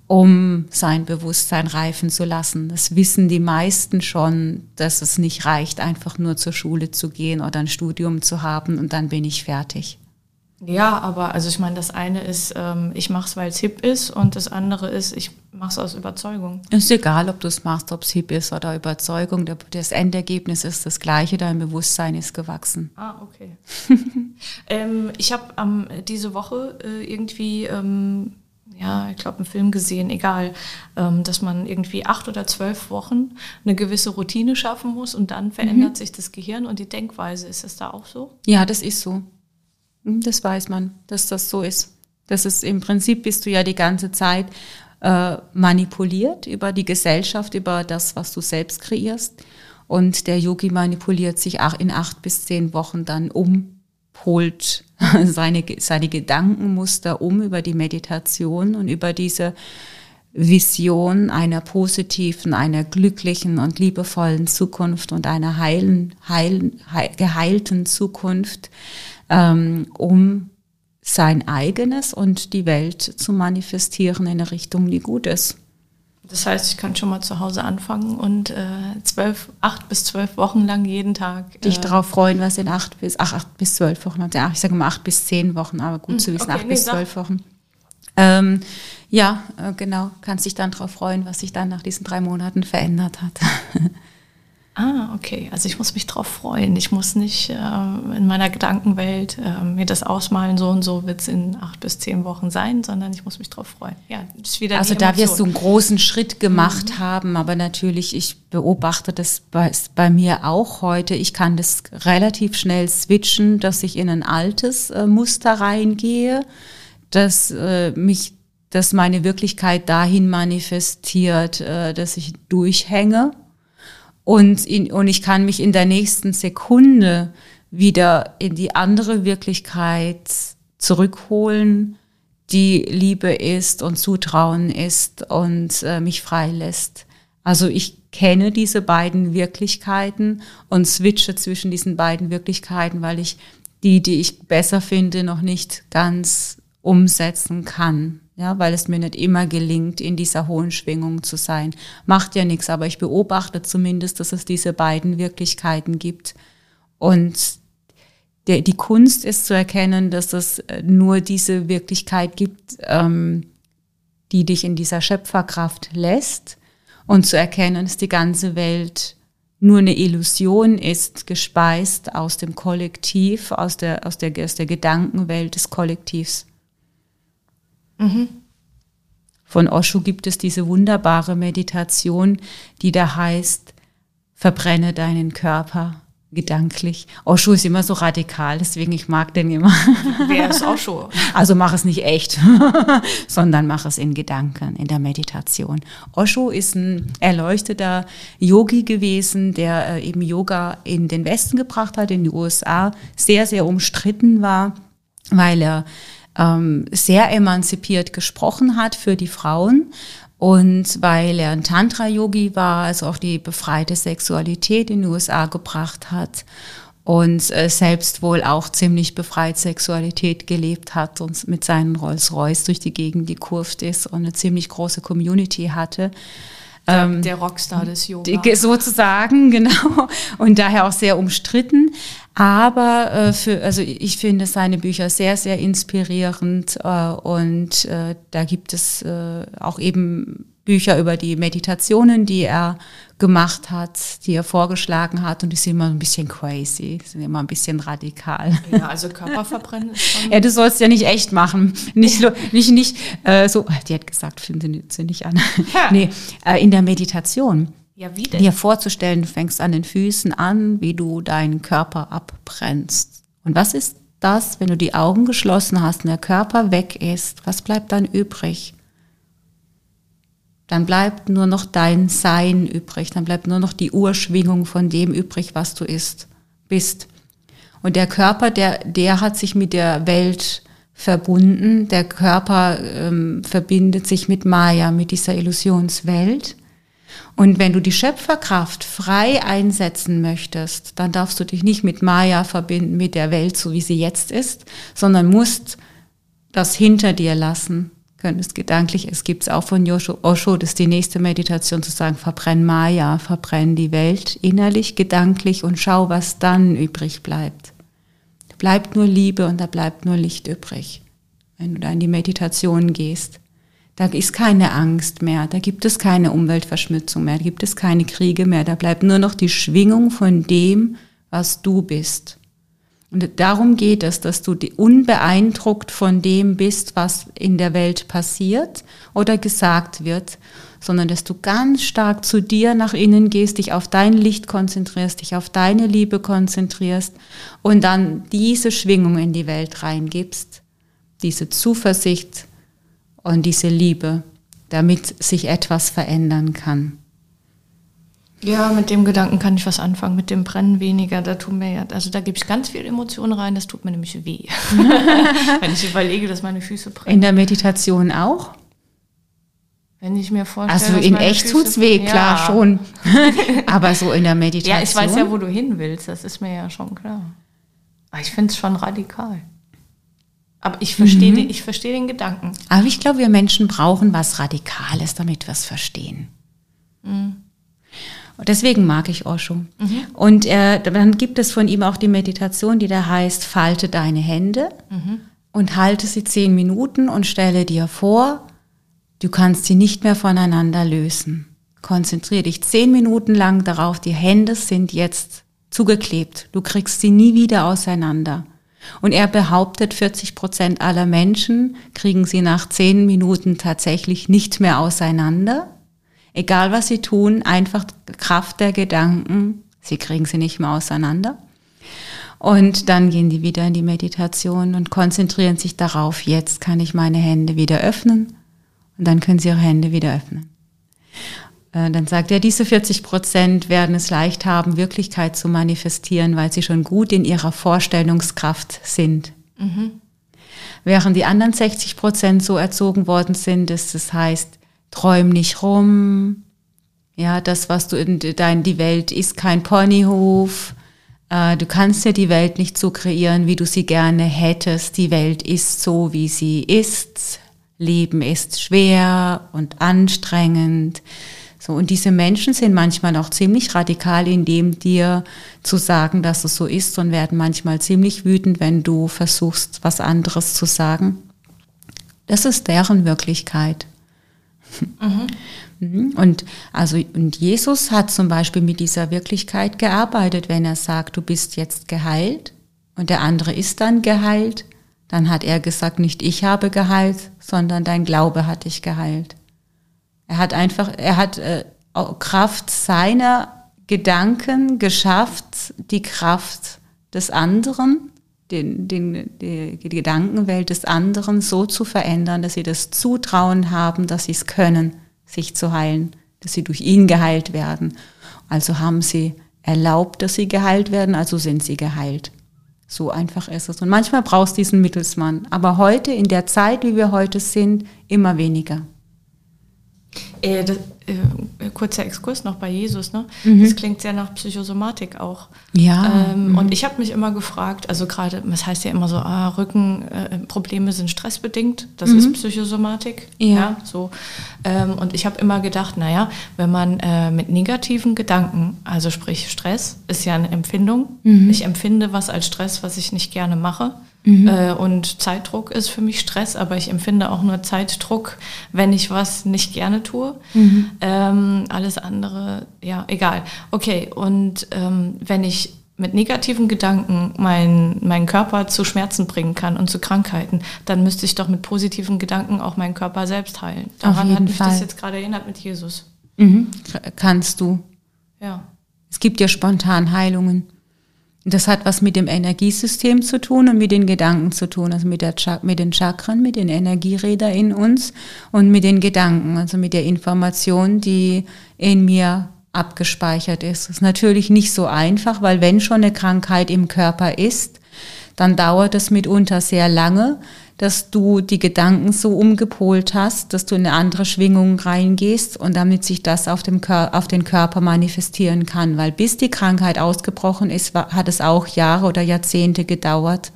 um sein Bewusstsein reifen zu lassen. Das wissen die meisten schon, dass es nicht reicht, einfach nur zur Schule zu gehen oder ein Studium zu haben und dann bin ich fertig. Ja, aber also ich meine, das eine ist, ähm, ich mache es, weil es hip ist und das andere ist, ich mache es aus Überzeugung. Ist egal, ob du es machst, ob es hip ist oder Überzeugung. Das Endergebnis ist das gleiche, dein Bewusstsein ist gewachsen. Ah, okay. ähm, ich habe ähm, diese Woche äh, irgendwie, ähm, ja, ich glaube, einen Film gesehen, egal, ähm, dass man irgendwie acht oder zwölf Wochen eine gewisse Routine schaffen muss und dann verändert mhm. sich das Gehirn und die Denkweise. Ist das da auch so? Ja, das ist so. Hm, das weiß man, dass das so ist. Das ist im Prinzip bist du ja die ganze Zeit äh, manipuliert über die Gesellschaft, über das, was du selbst kreierst. Und der Yogi manipuliert sich auch in acht bis zehn Wochen dann um, holt seine, seine Gedankenmuster um über die Meditation und über diese Vision einer positiven, einer glücklichen und liebevollen Zukunft und einer heilen, heilen, heil, geheilten Zukunft ähm, um sein eigenes und die Welt zu manifestieren in eine Richtung, die gut ist. Das heißt, ich kann schon mal zu Hause anfangen und äh, zwölf, acht bis zwölf Wochen lang jeden Tag. Äh, Dich darauf freuen, was in acht bis, ach, acht bis zwölf Wochen Ja, ich sage mal acht bis zehn Wochen, aber gut hm, zu wissen, okay, acht nee, bis zwölf Wochen. Ähm, ja, äh, genau, kannst dich dann darauf freuen, was sich dann nach diesen drei Monaten verändert hat. Ah, okay. Also ich muss mich drauf freuen. Ich muss nicht äh, in meiner Gedankenwelt äh, mir das ausmalen, so und so wird es in acht bis zehn Wochen sein, sondern ich muss mich drauf freuen. Ja, ist wieder Also da wirst du einen großen Schritt gemacht mhm. haben, aber natürlich, ich beobachte das bei, bei, mir auch heute. Ich kann das relativ schnell switchen, dass ich in ein altes äh, Muster reingehe, dass äh, mich dass meine Wirklichkeit dahin manifestiert, äh, dass ich durchhänge und, in, und ich kann mich in der nächsten Sekunde wieder in die andere Wirklichkeit zurückholen, die Liebe ist und Zutrauen ist und äh, mich freilässt. Also ich kenne diese beiden Wirklichkeiten und switche zwischen diesen beiden Wirklichkeiten, weil ich die, die ich besser finde, noch nicht ganz umsetzen kann. Ja, weil es mir nicht immer gelingt, in dieser hohen Schwingung zu sein. Macht ja nichts, aber ich beobachte zumindest, dass es diese beiden Wirklichkeiten gibt. Und der, die Kunst ist zu erkennen, dass es nur diese Wirklichkeit gibt, ähm, die dich in dieser Schöpferkraft lässt und zu erkennen, dass die ganze Welt nur eine Illusion ist, gespeist aus dem Kollektiv, aus der, aus der, aus der Gedankenwelt des Kollektivs. Mhm. Von Osho gibt es diese wunderbare Meditation, die da heißt, verbrenne deinen Körper gedanklich. Osho ist immer so radikal, deswegen ich mag den immer. Wer ist Osho? Also mach es nicht echt, sondern mach es in Gedanken, in der Meditation. Osho ist ein erleuchteter Yogi gewesen, der äh, eben Yoga in den Westen gebracht hat, in die USA, sehr, sehr umstritten war, weil er ähm, sehr emanzipiert gesprochen hat für die Frauen und weil er ein Tantra-Yogi war, also auch die befreite Sexualität in den USA gebracht hat und äh, selbst wohl auch ziemlich befreit Sexualität gelebt hat und mit seinen Rolls-Royce durch die Gegend gekurft ist und eine ziemlich große Community hatte. Der, ähm, der Rockstar des Yoga. Die, sozusagen, genau. Und daher auch sehr umstritten. Aber äh, für, also ich finde seine Bücher sehr, sehr inspirierend äh, und äh, da gibt es äh, auch eben Bücher über die Meditationen, die er gemacht hat, die er vorgeschlagen hat und die sind immer ein bisschen crazy, sind immer ein bisschen radikal. Ja, also Körperverbrennen ist schon... ja, du sollst ja nicht echt machen. Nicht, nicht, nicht äh, so, die hat gesagt, finde sie nicht an. Ja. Nee, äh, in der Meditation ja, wie denn? Dir vorzustellen, du fängst an den Füßen an, wie du deinen Körper abbrennst. Und was ist das, wenn du die Augen geschlossen hast und der Körper weg ist? Was bleibt dann übrig? Dann bleibt nur noch dein Sein übrig, dann bleibt nur noch die Urschwingung von dem übrig, was du ist, bist. Und der Körper, der, der hat sich mit der Welt verbunden. Der Körper ähm, verbindet sich mit Maya, mit dieser Illusionswelt. Und wenn du die Schöpferkraft frei einsetzen möchtest, dann darfst du dich nicht mit Maya verbinden, mit der Welt, so wie sie jetzt ist, sondern musst das hinter dir lassen. Könntest gedanklich, es gibt es auch von Osho, Osho, das ist die nächste Meditation zu sagen, verbrenn Maya, verbrenn die Welt innerlich, gedanklich und schau, was dann übrig bleibt. Da bleibt nur Liebe und da bleibt nur Licht übrig, wenn du da in die Meditation gehst. Da ist keine Angst mehr, da gibt es keine Umweltverschmutzung mehr, da gibt es keine Kriege mehr, da bleibt nur noch die Schwingung von dem, was du bist. Und darum geht es, dass du unbeeindruckt von dem bist, was in der Welt passiert oder gesagt wird, sondern dass du ganz stark zu dir nach innen gehst, dich auf dein Licht konzentrierst, dich auf deine Liebe konzentrierst und dann diese Schwingung in die Welt reingibst, diese Zuversicht, und diese Liebe, damit sich etwas verändern kann. Ja, mit dem Gedanken kann ich was anfangen, mit dem Brennen weniger, da tun mir ja, also da gebe ich ganz viel Emotionen rein, das tut mir nämlich weh. Wenn ich überlege, dass meine Füße brennen. In der Meditation auch? Wenn ich mir vorstelle. Also in echt tut es weh, klar ja. schon. Aber so in der Meditation. Ja, ich weiß ja, wo du hin willst, das ist mir ja schon klar. Aber ich finde es schon radikal. Aber ich verstehe mhm. den, ich verstehe den Gedanken. Aber ich glaube, wir Menschen brauchen was Radikales, damit wir es verstehen. Mhm. Und deswegen mag ich Osho. Mhm. Und äh, dann gibt es von ihm auch die Meditation, die da heißt, falte deine Hände mhm. und halte sie zehn Minuten und stelle dir vor, du kannst sie nicht mehr voneinander lösen. Konzentriere dich zehn Minuten lang darauf, die Hände sind jetzt zugeklebt. Du kriegst sie nie wieder auseinander. Und er behauptet, 40 Prozent aller Menschen kriegen sie nach zehn Minuten tatsächlich nicht mehr auseinander. Egal was sie tun, einfach Kraft der Gedanken, sie kriegen sie nicht mehr auseinander. Und dann gehen die wieder in die Meditation und konzentrieren sich darauf, jetzt kann ich meine Hände wieder öffnen. Und dann können sie ihre Hände wieder öffnen. äh, dann sagt er, diese 40 Prozent werden es leicht haben, Wirklichkeit zu manifestieren, weil sie schon gut in ihrer Vorstellungskraft sind. Mhm. Während die anderen 60 Prozent so erzogen worden sind, dass das heißt, träum nicht rum, ja, das, was du in dein, die Welt ist kein Ponyhof, äh, du kannst ja die Welt nicht so kreieren, wie du sie gerne hättest. Die Welt ist so, wie sie ist. Leben ist schwer und anstrengend. So, und diese Menschen sind manchmal auch ziemlich radikal in dem dir zu sagen, dass es so ist und werden manchmal ziemlich wütend, wenn du versuchst, was anderes zu sagen. Das ist deren Wirklichkeit. Mhm. Und also und Jesus hat zum Beispiel mit dieser Wirklichkeit gearbeitet, wenn er sagt, du bist jetzt geheilt und der andere ist dann geheilt, dann hat er gesagt, nicht ich habe geheilt, sondern dein Glaube hat dich geheilt. Er hat einfach, er hat äh, Kraft seiner Gedanken geschafft, die Kraft des anderen, den, den, die, die Gedankenwelt des anderen so zu verändern, dass sie das Zutrauen haben, dass sie es können sich zu heilen, dass sie durch ihn geheilt werden. Also haben sie erlaubt, dass sie geheilt werden, also sind sie geheilt. So einfach ist es. Und manchmal brauchst du diesen Mittelsmann. Aber heute, in der Zeit, wie wir heute sind, immer weniger. Äh, das, äh, kurzer Exkurs noch bei Jesus, ne? Mhm. Das klingt sehr nach Psychosomatik auch. Ja. Ähm, mhm. Und ich habe mich immer gefragt, also gerade, es heißt ja immer so, ah, Rückenprobleme äh, sind stressbedingt, das mhm. ist Psychosomatik. Ja. ja so. Ähm, und ich habe immer gedacht, naja, wenn man äh, mit negativen Gedanken, also sprich Stress, ist ja eine Empfindung. Mhm. Ich empfinde was als Stress, was ich nicht gerne mache. Mhm. Äh, und Zeitdruck ist für mich Stress, aber ich empfinde auch nur Zeitdruck, wenn ich was nicht gerne tue. Mhm. Ähm, alles andere, ja, egal. Okay, und ähm, wenn ich mit negativen Gedanken meinen mein Körper zu Schmerzen bringen kann und zu Krankheiten, dann müsste ich doch mit positiven Gedanken auch meinen Körper selbst heilen. Daran hat mich Fall. das jetzt gerade erinnert mit Jesus. Mhm. Kannst du. Ja. Es gibt ja spontan Heilungen. Das hat was mit dem Energiesystem zu tun und mit den Gedanken zu tun, also mit, der mit den Chakren, mit den Energierädern in uns und mit den Gedanken, also mit der Information, die in mir abgespeichert ist. Das ist natürlich nicht so einfach, weil wenn schon eine Krankheit im Körper ist, dann dauert es mitunter sehr lange, dass du die Gedanken so umgepolt hast, dass du in eine andere Schwingung reingehst und damit sich das auf, dem Kör auf den Körper manifestieren kann. Weil bis die Krankheit ausgebrochen ist, hat es auch Jahre oder Jahrzehnte gedauert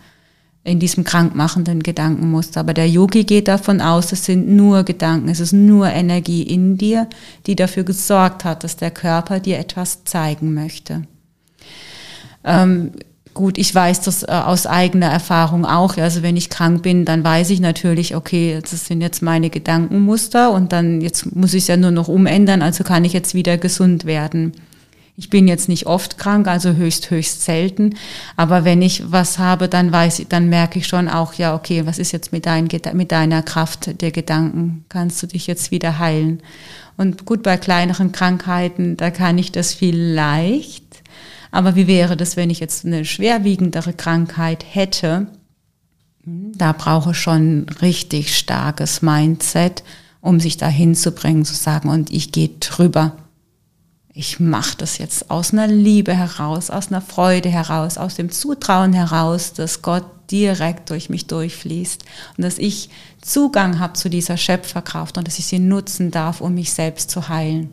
in diesem krankmachenden Gedankenmuster. Aber der Yogi geht davon aus, es sind nur Gedanken, es ist nur Energie in dir, die dafür gesorgt hat, dass der Körper dir etwas zeigen möchte. Ähm, Gut, ich weiß das äh, aus eigener Erfahrung auch. Also wenn ich krank bin, dann weiß ich natürlich, okay, das sind jetzt meine Gedankenmuster und dann jetzt muss ich es ja nur noch umändern, also kann ich jetzt wieder gesund werden. Ich bin jetzt nicht oft krank, also höchst, höchst selten. Aber wenn ich was habe, dann weiß ich, dann merke ich schon auch, ja, okay, was ist jetzt mit, dein, mit deiner Kraft der Gedanken? Kannst du dich jetzt wieder heilen? Und gut, bei kleineren Krankheiten, da kann ich das vielleicht aber wie wäre das, wenn ich jetzt eine schwerwiegendere Krankheit hätte? Da brauche ich schon richtig starkes Mindset, um sich dahin zu bringen, zu sagen, und ich gehe drüber. Ich mache das jetzt aus einer Liebe heraus, aus einer Freude heraus, aus dem Zutrauen heraus, dass Gott direkt durch mich durchfließt und dass ich Zugang habe zu dieser Schöpferkraft und dass ich sie nutzen darf, um mich selbst zu heilen.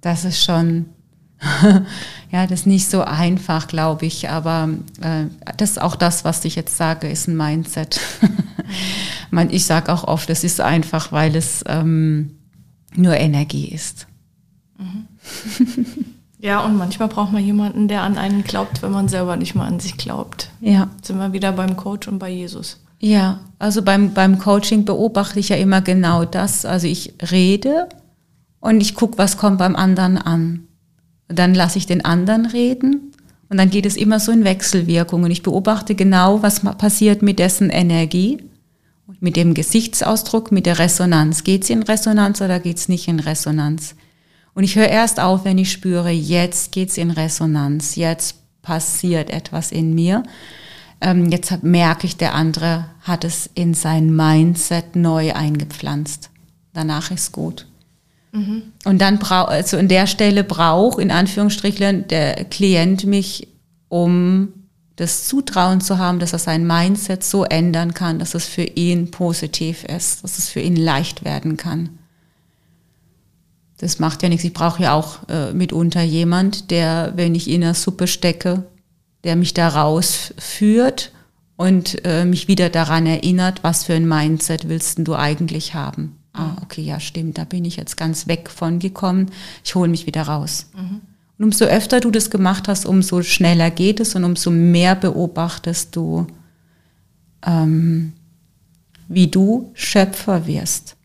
Das ist schon ja, das ist nicht so einfach, glaube ich, aber äh, das ist auch das, was ich jetzt sage, ist ein Mindset. Man, ich sage auch oft, es ist einfach, weil es ähm, nur Energie ist. Mhm. Ja, und manchmal braucht man jemanden, der an einen glaubt, wenn man selber nicht mal an sich glaubt. Ja. Jetzt sind wir wieder beim Coach und bei Jesus. Ja, also beim, beim Coaching beobachte ich ja immer genau das. Also ich rede und ich gucke, was kommt beim anderen an. Dann lasse ich den anderen reden und dann geht es immer so in Wechselwirkungen. Ich beobachte genau, was passiert mit dessen Energie, mit dem Gesichtsausdruck, mit der Resonanz. Geht es in Resonanz oder geht es nicht in Resonanz? Und ich höre erst auf, wenn ich spüre, jetzt geht es in Resonanz, jetzt passiert etwas in mir. Ähm, jetzt merke ich, der andere hat es in sein Mindset neu eingepflanzt. Danach ist gut. Und dann braucht, also an der Stelle braucht in Anführungsstrichen der Klient mich, um das Zutrauen zu haben, dass er sein Mindset so ändern kann, dass es für ihn positiv ist, dass es für ihn leicht werden kann. Das macht ja nichts. Ich brauche ja auch äh, mitunter jemand, der, wenn ich in der Suppe stecke, der mich da rausführt und äh, mich wieder daran erinnert, was für ein Mindset willst du eigentlich haben. Ah, okay, ja, stimmt, da bin ich jetzt ganz weg von gekommen. Ich hole mich wieder raus. Mhm. Und umso öfter du das gemacht hast, umso schneller geht es und umso mehr beobachtest du, ähm, wie du Schöpfer wirst.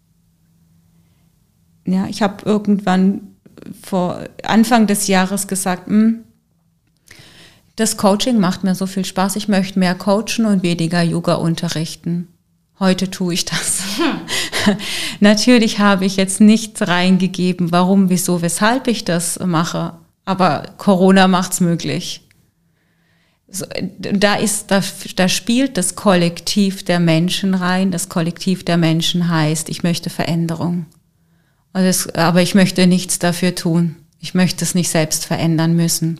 Ja, ich habe irgendwann vor Anfang des Jahres gesagt, hm, das Coaching macht mir so viel Spaß, ich möchte mehr coachen und weniger Yoga unterrichten. Heute tue ich das. Natürlich habe ich jetzt nichts reingegeben, warum, wieso, weshalb ich das mache. Aber Corona macht's möglich. So, da ist, da, da spielt das Kollektiv der Menschen rein. Das Kollektiv der Menschen heißt, ich möchte Veränderung. Das, aber ich möchte nichts dafür tun. Ich möchte es nicht selbst verändern müssen.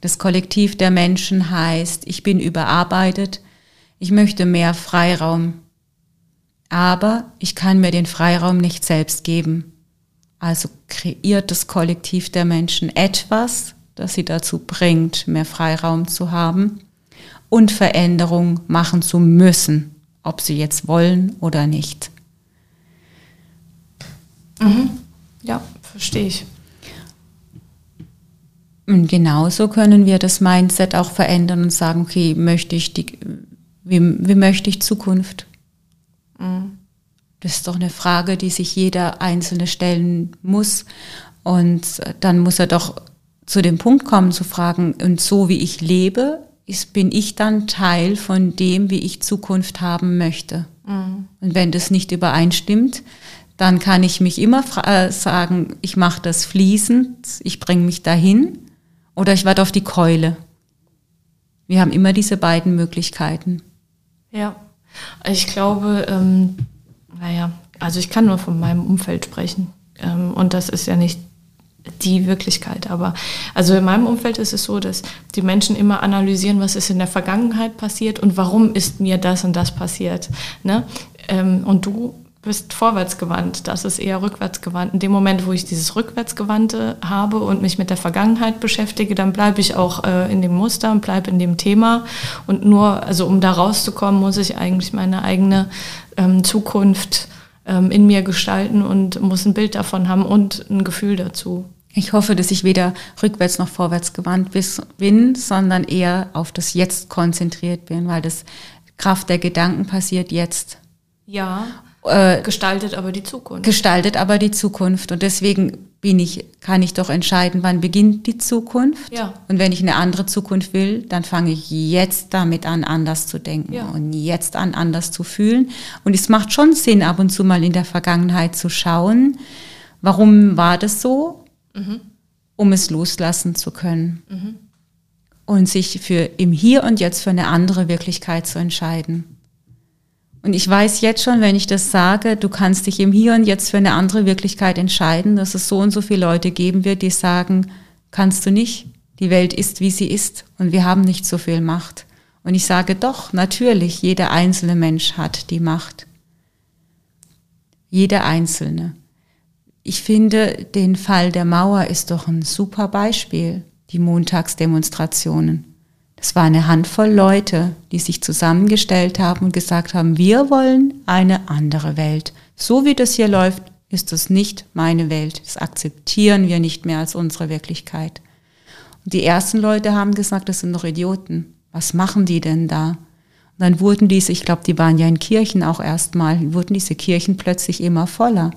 Das Kollektiv der Menschen heißt, ich bin überarbeitet. Ich möchte mehr Freiraum. Aber ich kann mir den Freiraum nicht selbst geben. Also kreiert das Kollektiv der Menschen etwas, das sie dazu bringt, mehr Freiraum zu haben und Veränderung machen zu müssen, ob sie jetzt wollen oder nicht. Mhm. Ja, verstehe ich. Und genauso können wir das Mindset auch verändern und sagen, okay, möchte ich die, wie, wie möchte ich Zukunft? Das ist doch eine Frage, die sich jeder Einzelne stellen muss. Und dann muss er doch zu dem Punkt kommen zu fragen, und so wie ich lebe, ist, bin ich dann Teil von dem, wie ich Zukunft haben möchte. Mhm. Und wenn das nicht übereinstimmt, dann kann ich mich immer äh, sagen, ich mache das fließend, ich bringe mich dahin oder ich warte auf die Keule. Wir haben immer diese beiden Möglichkeiten. Ja, ich glaube, ähm, naja, also ich kann nur von meinem Umfeld sprechen. Ähm, und das ist ja nicht die Wirklichkeit. Aber also in meinem Umfeld ist es so, dass die Menschen immer analysieren, was ist in der Vergangenheit passiert und warum ist mir das und das passiert. Ne? Ähm, und du bist vorwärtsgewandt, das ist eher rückwärtsgewandt. In dem Moment, wo ich dieses Rückwärtsgewandte habe und mich mit der Vergangenheit beschäftige, dann bleibe ich auch äh, in dem Muster und bleibe in dem Thema. Und nur, also um da rauszukommen, muss ich eigentlich meine eigene ähm, Zukunft ähm, in mir gestalten und muss ein Bild davon haben und ein Gefühl dazu. Ich hoffe, dass ich weder rückwärts noch vorwärts gewandt bin, sondern eher auf das Jetzt konzentriert bin, weil das Kraft der Gedanken passiert jetzt. Ja. Äh, gestaltet aber die Zukunft. Gestaltet aber die Zukunft. Und deswegen bin ich, kann ich doch entscheiden, wann beginnt die Zukunft. Ja. Und wenn ich eine andere Zukunft will, dann fange ich jetzt damit an, anders zu denken ja. und jetzt an, anders zu fühlen. Und es macht schon Sinn, ab und zu mal in der Vergangenheit zu schauen, warum war das so, mhm. um es loslassen zu können. Mhm. Und sich für im Hier und Jetzt für eine andere Wirklichkeit zu entscheiden. Und ich weiß jetzt schon, wenn ich das sage, du kannst dich im Hier und Jetzt für eine andere Wirklichkeit entscheiden, dass es so und so viele Leute geben wird, die sagen, kannst du nicht. Die Welt ist, wie sie ist und wir haben nicht so viel Macht. Und ich sage doch, natürlich, jeder einzelne Mensch hat die Macht. Jeder einzelne. Ich finde, den Fall der Mauer ist doch ein super Beispiel, die Montagsdemonstrationen. Das war eine Handvoll Leute, die sich zusammengestellt haben und gesagt haben, wir wollen eine andere Welt. So wie das hier läuft, ist das nicht meine Welt. Das akzeptieren wir nicht mehr als unsere Wirklichkeit. Und die ersten Leute haben gesagt, das sind doch Idioten. Was machen die denn da? Und dann wurden diese, ich glaube, die waren ja in Kirchen auch erstmal, wurden diese Kirchen plötzlich immer voller.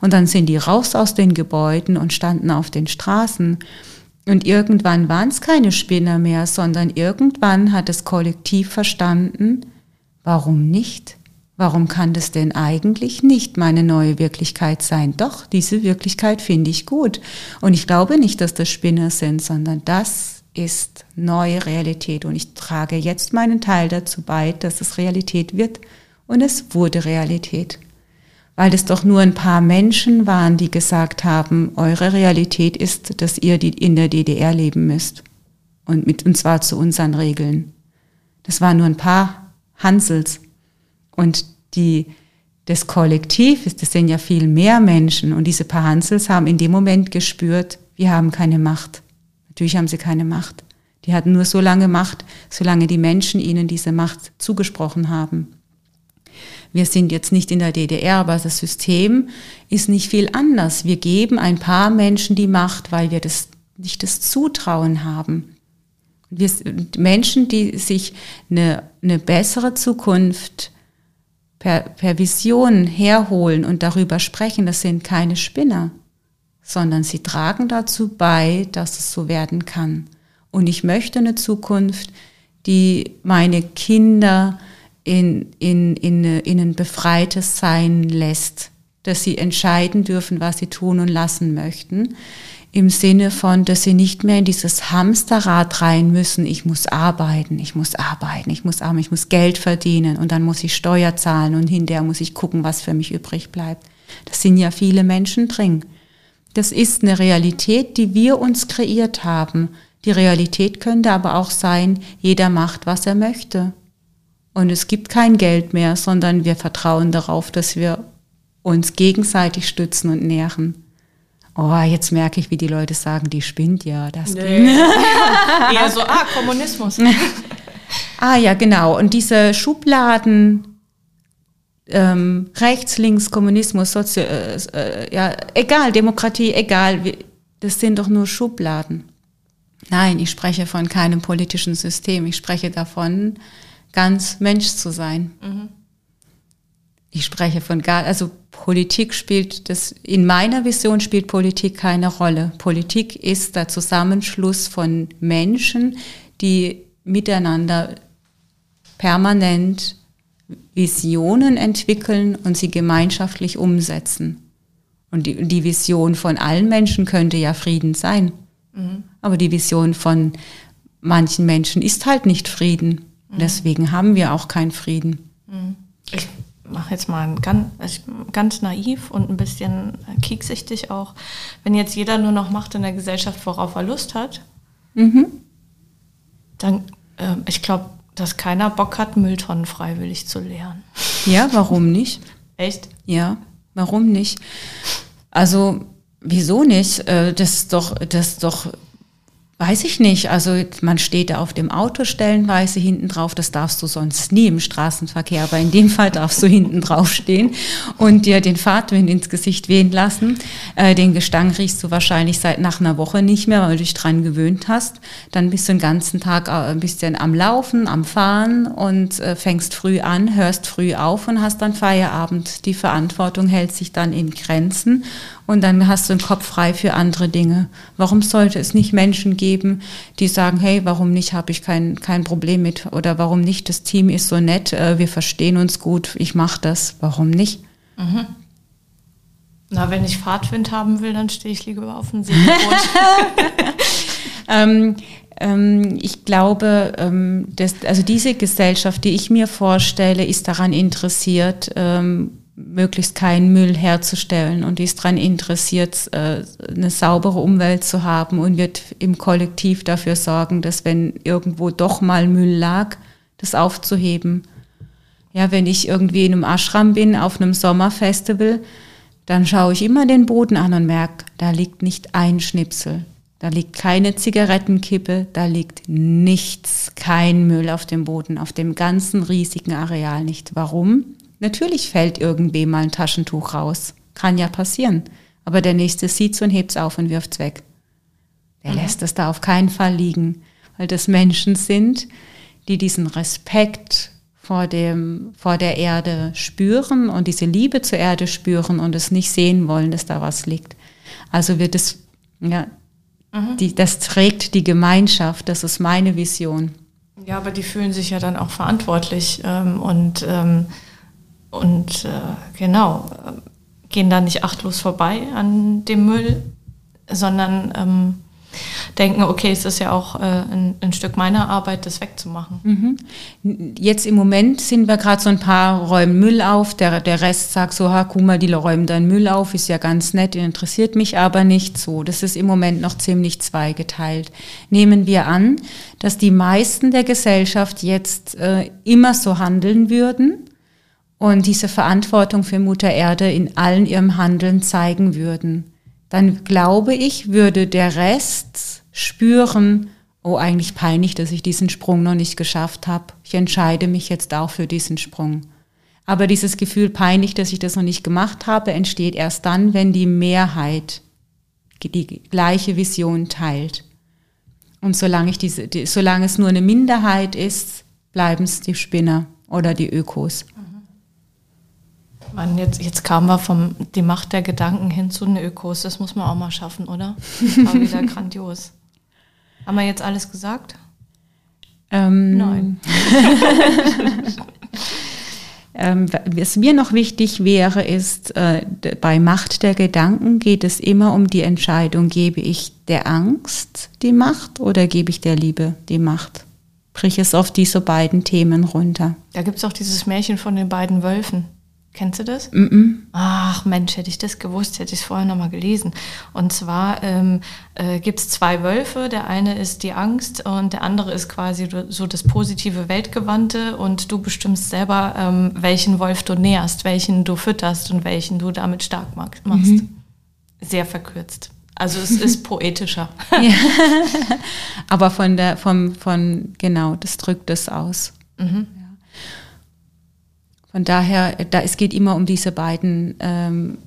Und dann sind die raus aus den Gebäuden und standen auf den Straßen. Und irgendwann waren es keine Spinner mehr, sondern irgendwann hat das Kollektiv verstanden, warum nicht? Warum kann das denn eigentlich nicht meine neue Wirklichkeit sein? Doch, diese Wirklichkeit finde ich gut. Und ich glaube nicht, dass das Spinner sind, sondern das ist neue Realität. Und ich trage jetzt meinen Teil dazu bei, dass es Realität wird. Und es wurde Realität. Weil es doch nur ein paar Menschen waren, die gesagt haben, eure Realität ist, dass ihr in der DDR leben müsst. Und, mit, und zwar zu unseren Regeln. Das waren nur ein paar Hansels. Und die, das Kollektiv das sind ja viel mehr Menschen. Und diese paar Hansels haben in dem Moment gespürt, wir haben keine Macht. Natürlich haben sie keine Macht. Die hatten nur so lange Macht, solange die Menschen ihnen diese Macht zugesprochen haben. Wir sind jetzt nicht in der DDR, aber das System ist nicht viel anders. Wir geben ein paar Menschen die Macht, weil wir das nicht das Zutrauen haben. Wir, Menschen, die sich eine, eine bessere Zukunft per, per Vision herholen und darüber sprechen, das sind keine Spinner, sondern sie tragen dazu bei, dass es so werden kann. Und ich möchte eine Zukunft, die meine Kinder in, in, in, in ein befreites Sein lässt, dass sie entscheiden dürfen, was sie tun und lassen möchten. Im Sinne von, dass sie nicht mehr in dieses Hamsterrad rein müssen, ich muss arbeiten, ich muss arbeiten, ich muss arbeiten, ich muss Geld verdienen und dann muss ich Steuer zahlen und hinterher muss ich gucken, was für mich übrig bleibt. Das sind ja viele Menschen drin. Das ist eine Realität, die wir uns kreiert haben. Die Realität könnte aber auch sein, jeder macht, was er möchte. Und es gibt kein Geld mehr, sondern wir vertrauen darauf, dass wir uns gegenseitig stützen und nähren. Oh, jetzt merke ich, wie die Leute sagen, die spinnt ja. Das nee. Eher so, ah, Kommunismus. ah ja, genau. Und diese Schubladen, ähm, rechts, links, Kommunismus, Sozi äh, äh, ja, egal, Demokratie, egal, das sind doch nur Schubladen. Nein, ich spreche von keinem politischen System. Ich spreche davon, ganz Mensch zu sein. Mhm. Ich spreche von gar, also Politik spielt das, in meiner Vision spielt Politik keine Rolle. Politik ist der Zusammenschluss von Menschen, die miteinander permanent Visionen entwickeln und sie gemeinschaftlich umsetzen. Und die, die Vision von allen Menschen könnte ja Frieden sein. Mhm. Aber die Vision von manchen Menschen ist halt nicht Frieden. Mhm. Deswegen haben wir auch keinen Frieden. Mhm. Ich mache jetzt mal ganz, ganz naiv und ein bisschen kieksichtig auch. Wenn jetzt jeder nur noch macht in der Gesellschaft, worauf er Lust hat, mhm. dann, äh, ich glaube, dass keiner Bock hat, Mülltonnen freiwillig zu leeren. Ja, warum nicht? Echt? Ja, warum nicht? Also, wieso nicht? Äh, das ist doch, das ist doch Weiß ich nicht. Also man steht da auf dem Auto stellenweise hinten drauf. Das darfst du sonst nie im Straßenverkehr, aber in dem Fall darfst du hinten drauf stehen und dir den Fahrtwind ins Gesicht wehen lassen. Äh, den Gestank riechst du wahrscheinlich seit nach einer Woche nicht mehr, weil du dich dran gewöhnt hast. Dann bist du den ganzen Tag äh, ein bisschen am Laufen, am Fahren und äh, fängst früh an, hörst früh auf und hast dann Feierabend. Die Verantwortung hält sich dann in Grenzen und dann hast du den Kopf frei für andere Dinge. Warum sollte es nicht Menschen geben, die sagen, hey, warum nicht, habe ich kein, kein Problem mit oder warum nicht, das Team ist so nett, äh, wir verstehen uns gut, ich mache das, warum nicht? Mhm. Na, wenn ich Fahrtwind haben will, dann stehe ich lieber auf dem Segelboot. ähm, ähm, ich glaube, ähm, dass, also diese Gesellschaft, die ich mir vorstelle, ist daran interessiert, ähm, möglichst keinen Müll herzustellen und ist daran interessiert, äh, eine saubere Umwelt zu haben und wird im Kollektiv dafür sorgen, dass wenn irgendwo doch mal Müll lag, das aufzuheben. Ja, wenn ich irgendwie in einem Ashram bin, auf einem Sommerfestival, dann schaue ich immer den Boden an und merke, da liegt nicht ein Schnipsel. Da liegt keine Zigarettenkippe, da liegt nichts, kein Müll auf dem Boden, auf dem ganzen riesigen Areal nicht. Warum? Natürlich fällt irgendwem mal ein Taschentuch raus. Kann ja passieren. Aber der nächste sieht's und hebt's auf und wirft's weg. Der mhm. lässt es da auf keinen Fall liegen, weil das Menschen sind, die diesen Respekt vor dem, vor der Erde spüren und diese Liebe zur Erde spüren und es nicht sehen wollen, dass da was liegt. Also wird es, ja, mhm. die, das trägt die Gemeinschaft, das ist meine Vision. Ja, aber die fühlen sich ja dann auch verantwortlich ähm, und ähm, und äh, genau, gehen da nicht achtlos vorbei an dem Müll, sondern ähm, denken, okay, es ist ja auch äh, ein, ein, Stück meiner Arbeit, das wegzumachen. Mhm. Jetzt im Moment sind wir gerade so ein paar räumen Müll auf, der, der Rest sagt so, ha, guck mal, die räumen deinen Müll auf, ist ja ganz nett, interessiert mich aber nicht so. Das ist im Moment noch ziemlich zweigeteilt. Nehmen wir an, dass die meisten der Gesellschaft jetzt äh, immer so handeln würden und diese Verantwortung für Mutter Erde in allen ihrem Handeln zeigen würden dann glaube ich, würde der Rest spüren, oh, eigentlich peinlich, dass ich diesen Sprung noch nicht geschafft habe. Ich entscheide mich jetzt auch für diesen Sprung. Aber dieses Gefühl peinlich, dass ich das noch nicht gemacht habe, entsteht erst dann, wenn die Mehrheit die gleiche Vision teilt. Und solange, ich diese, die, solange es nur eine Minderheit ist, bleiben es die Spinner oder die Ökos. Man, jetzt, jetzt kamen wir vom die Macht der Gedanken hin zu den Ökos. Das muss man auch mal schaffen, oder? War wieder grandios. Haben wir jetzt alles gesagt? Ähm, Nein. ähm, was mir noch wichtig wäre, ist, äh, bei Macht der Gedanken geht es immer um die Entscheidung, gebe ich der Angst die Macht oder gebe ich der Liebe die Macht? Brich es auf diese beiden Themen runter. Da gibt es auch dieses Märchen von den beiden Wölfen. Kennst du das? Mm -mm. Ach Mensch, hätte ich das gewusst, hätte ich es vorher nochmal gelesen. Und zwar ähm, äh, gibt es zwei Wölfe. Der eine ist die Angst und der andere ist quasi so das positive Weltgewandte. Und du bestimmst selber, ähm, welchen Wolf du näherst, welchen du fütterst und welchen du damit stark machst. Mhm. Sehr verkürzt. Also es ist poetischer. Ja. Aber von der, vom, von, genau, das drückt es aus. Mhm. Von daher, da, es geht immer um diese beiden ähm,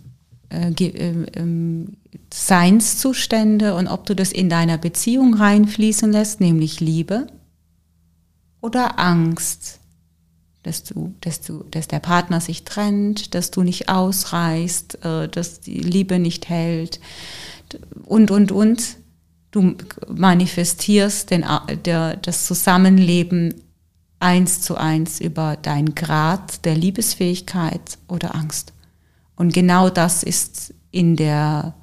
äh, äh, ähm, Seinszustände und ob du das in deiner Beziehung reinfließen lässt, nämlich Liebe oder Angst, dass du, dass du, dass der Partner sich trennt, dass du nicht ausreißt, äh, dass die Liebe nicht hält und und und. Du manifestierst den, der, das Zusammenleben eins zu eins über deinen Grad der Liebesfähigkeit oder Angst. Und genau das ist in der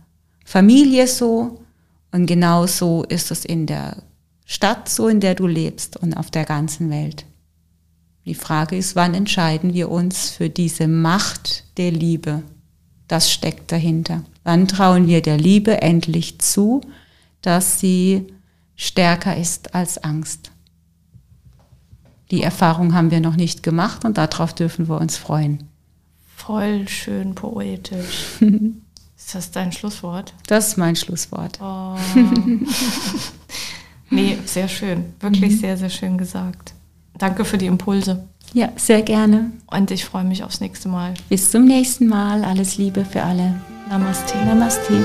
Familie so und genau so ist es in der Stadt so, in der du lebst und auf der ganzen Welt. Die Frage ist, wann entscheiden wir uns für diese Macht der Liebe? Das steckt dahinter. Wann trauen wir der Liebe endlich zu, dass sie stärker ist als Angst? Die Erfahrung haben wir noch nicht gemacht und darauf dürfen wir uns freuen. Voll schön poetisch. ist das dein Schlusswort? Das ist mein Schlusswort. Oh. nee, sehr schön. Wirklich mhm. sehr, sehr schön gesagt. Danke für die Impulse. Ja, sehr gerne. Und ich freue mich aufs nächste Mal. Bis zum nächsten Mal. Alles Liebe für alle. Namaste. Namaste.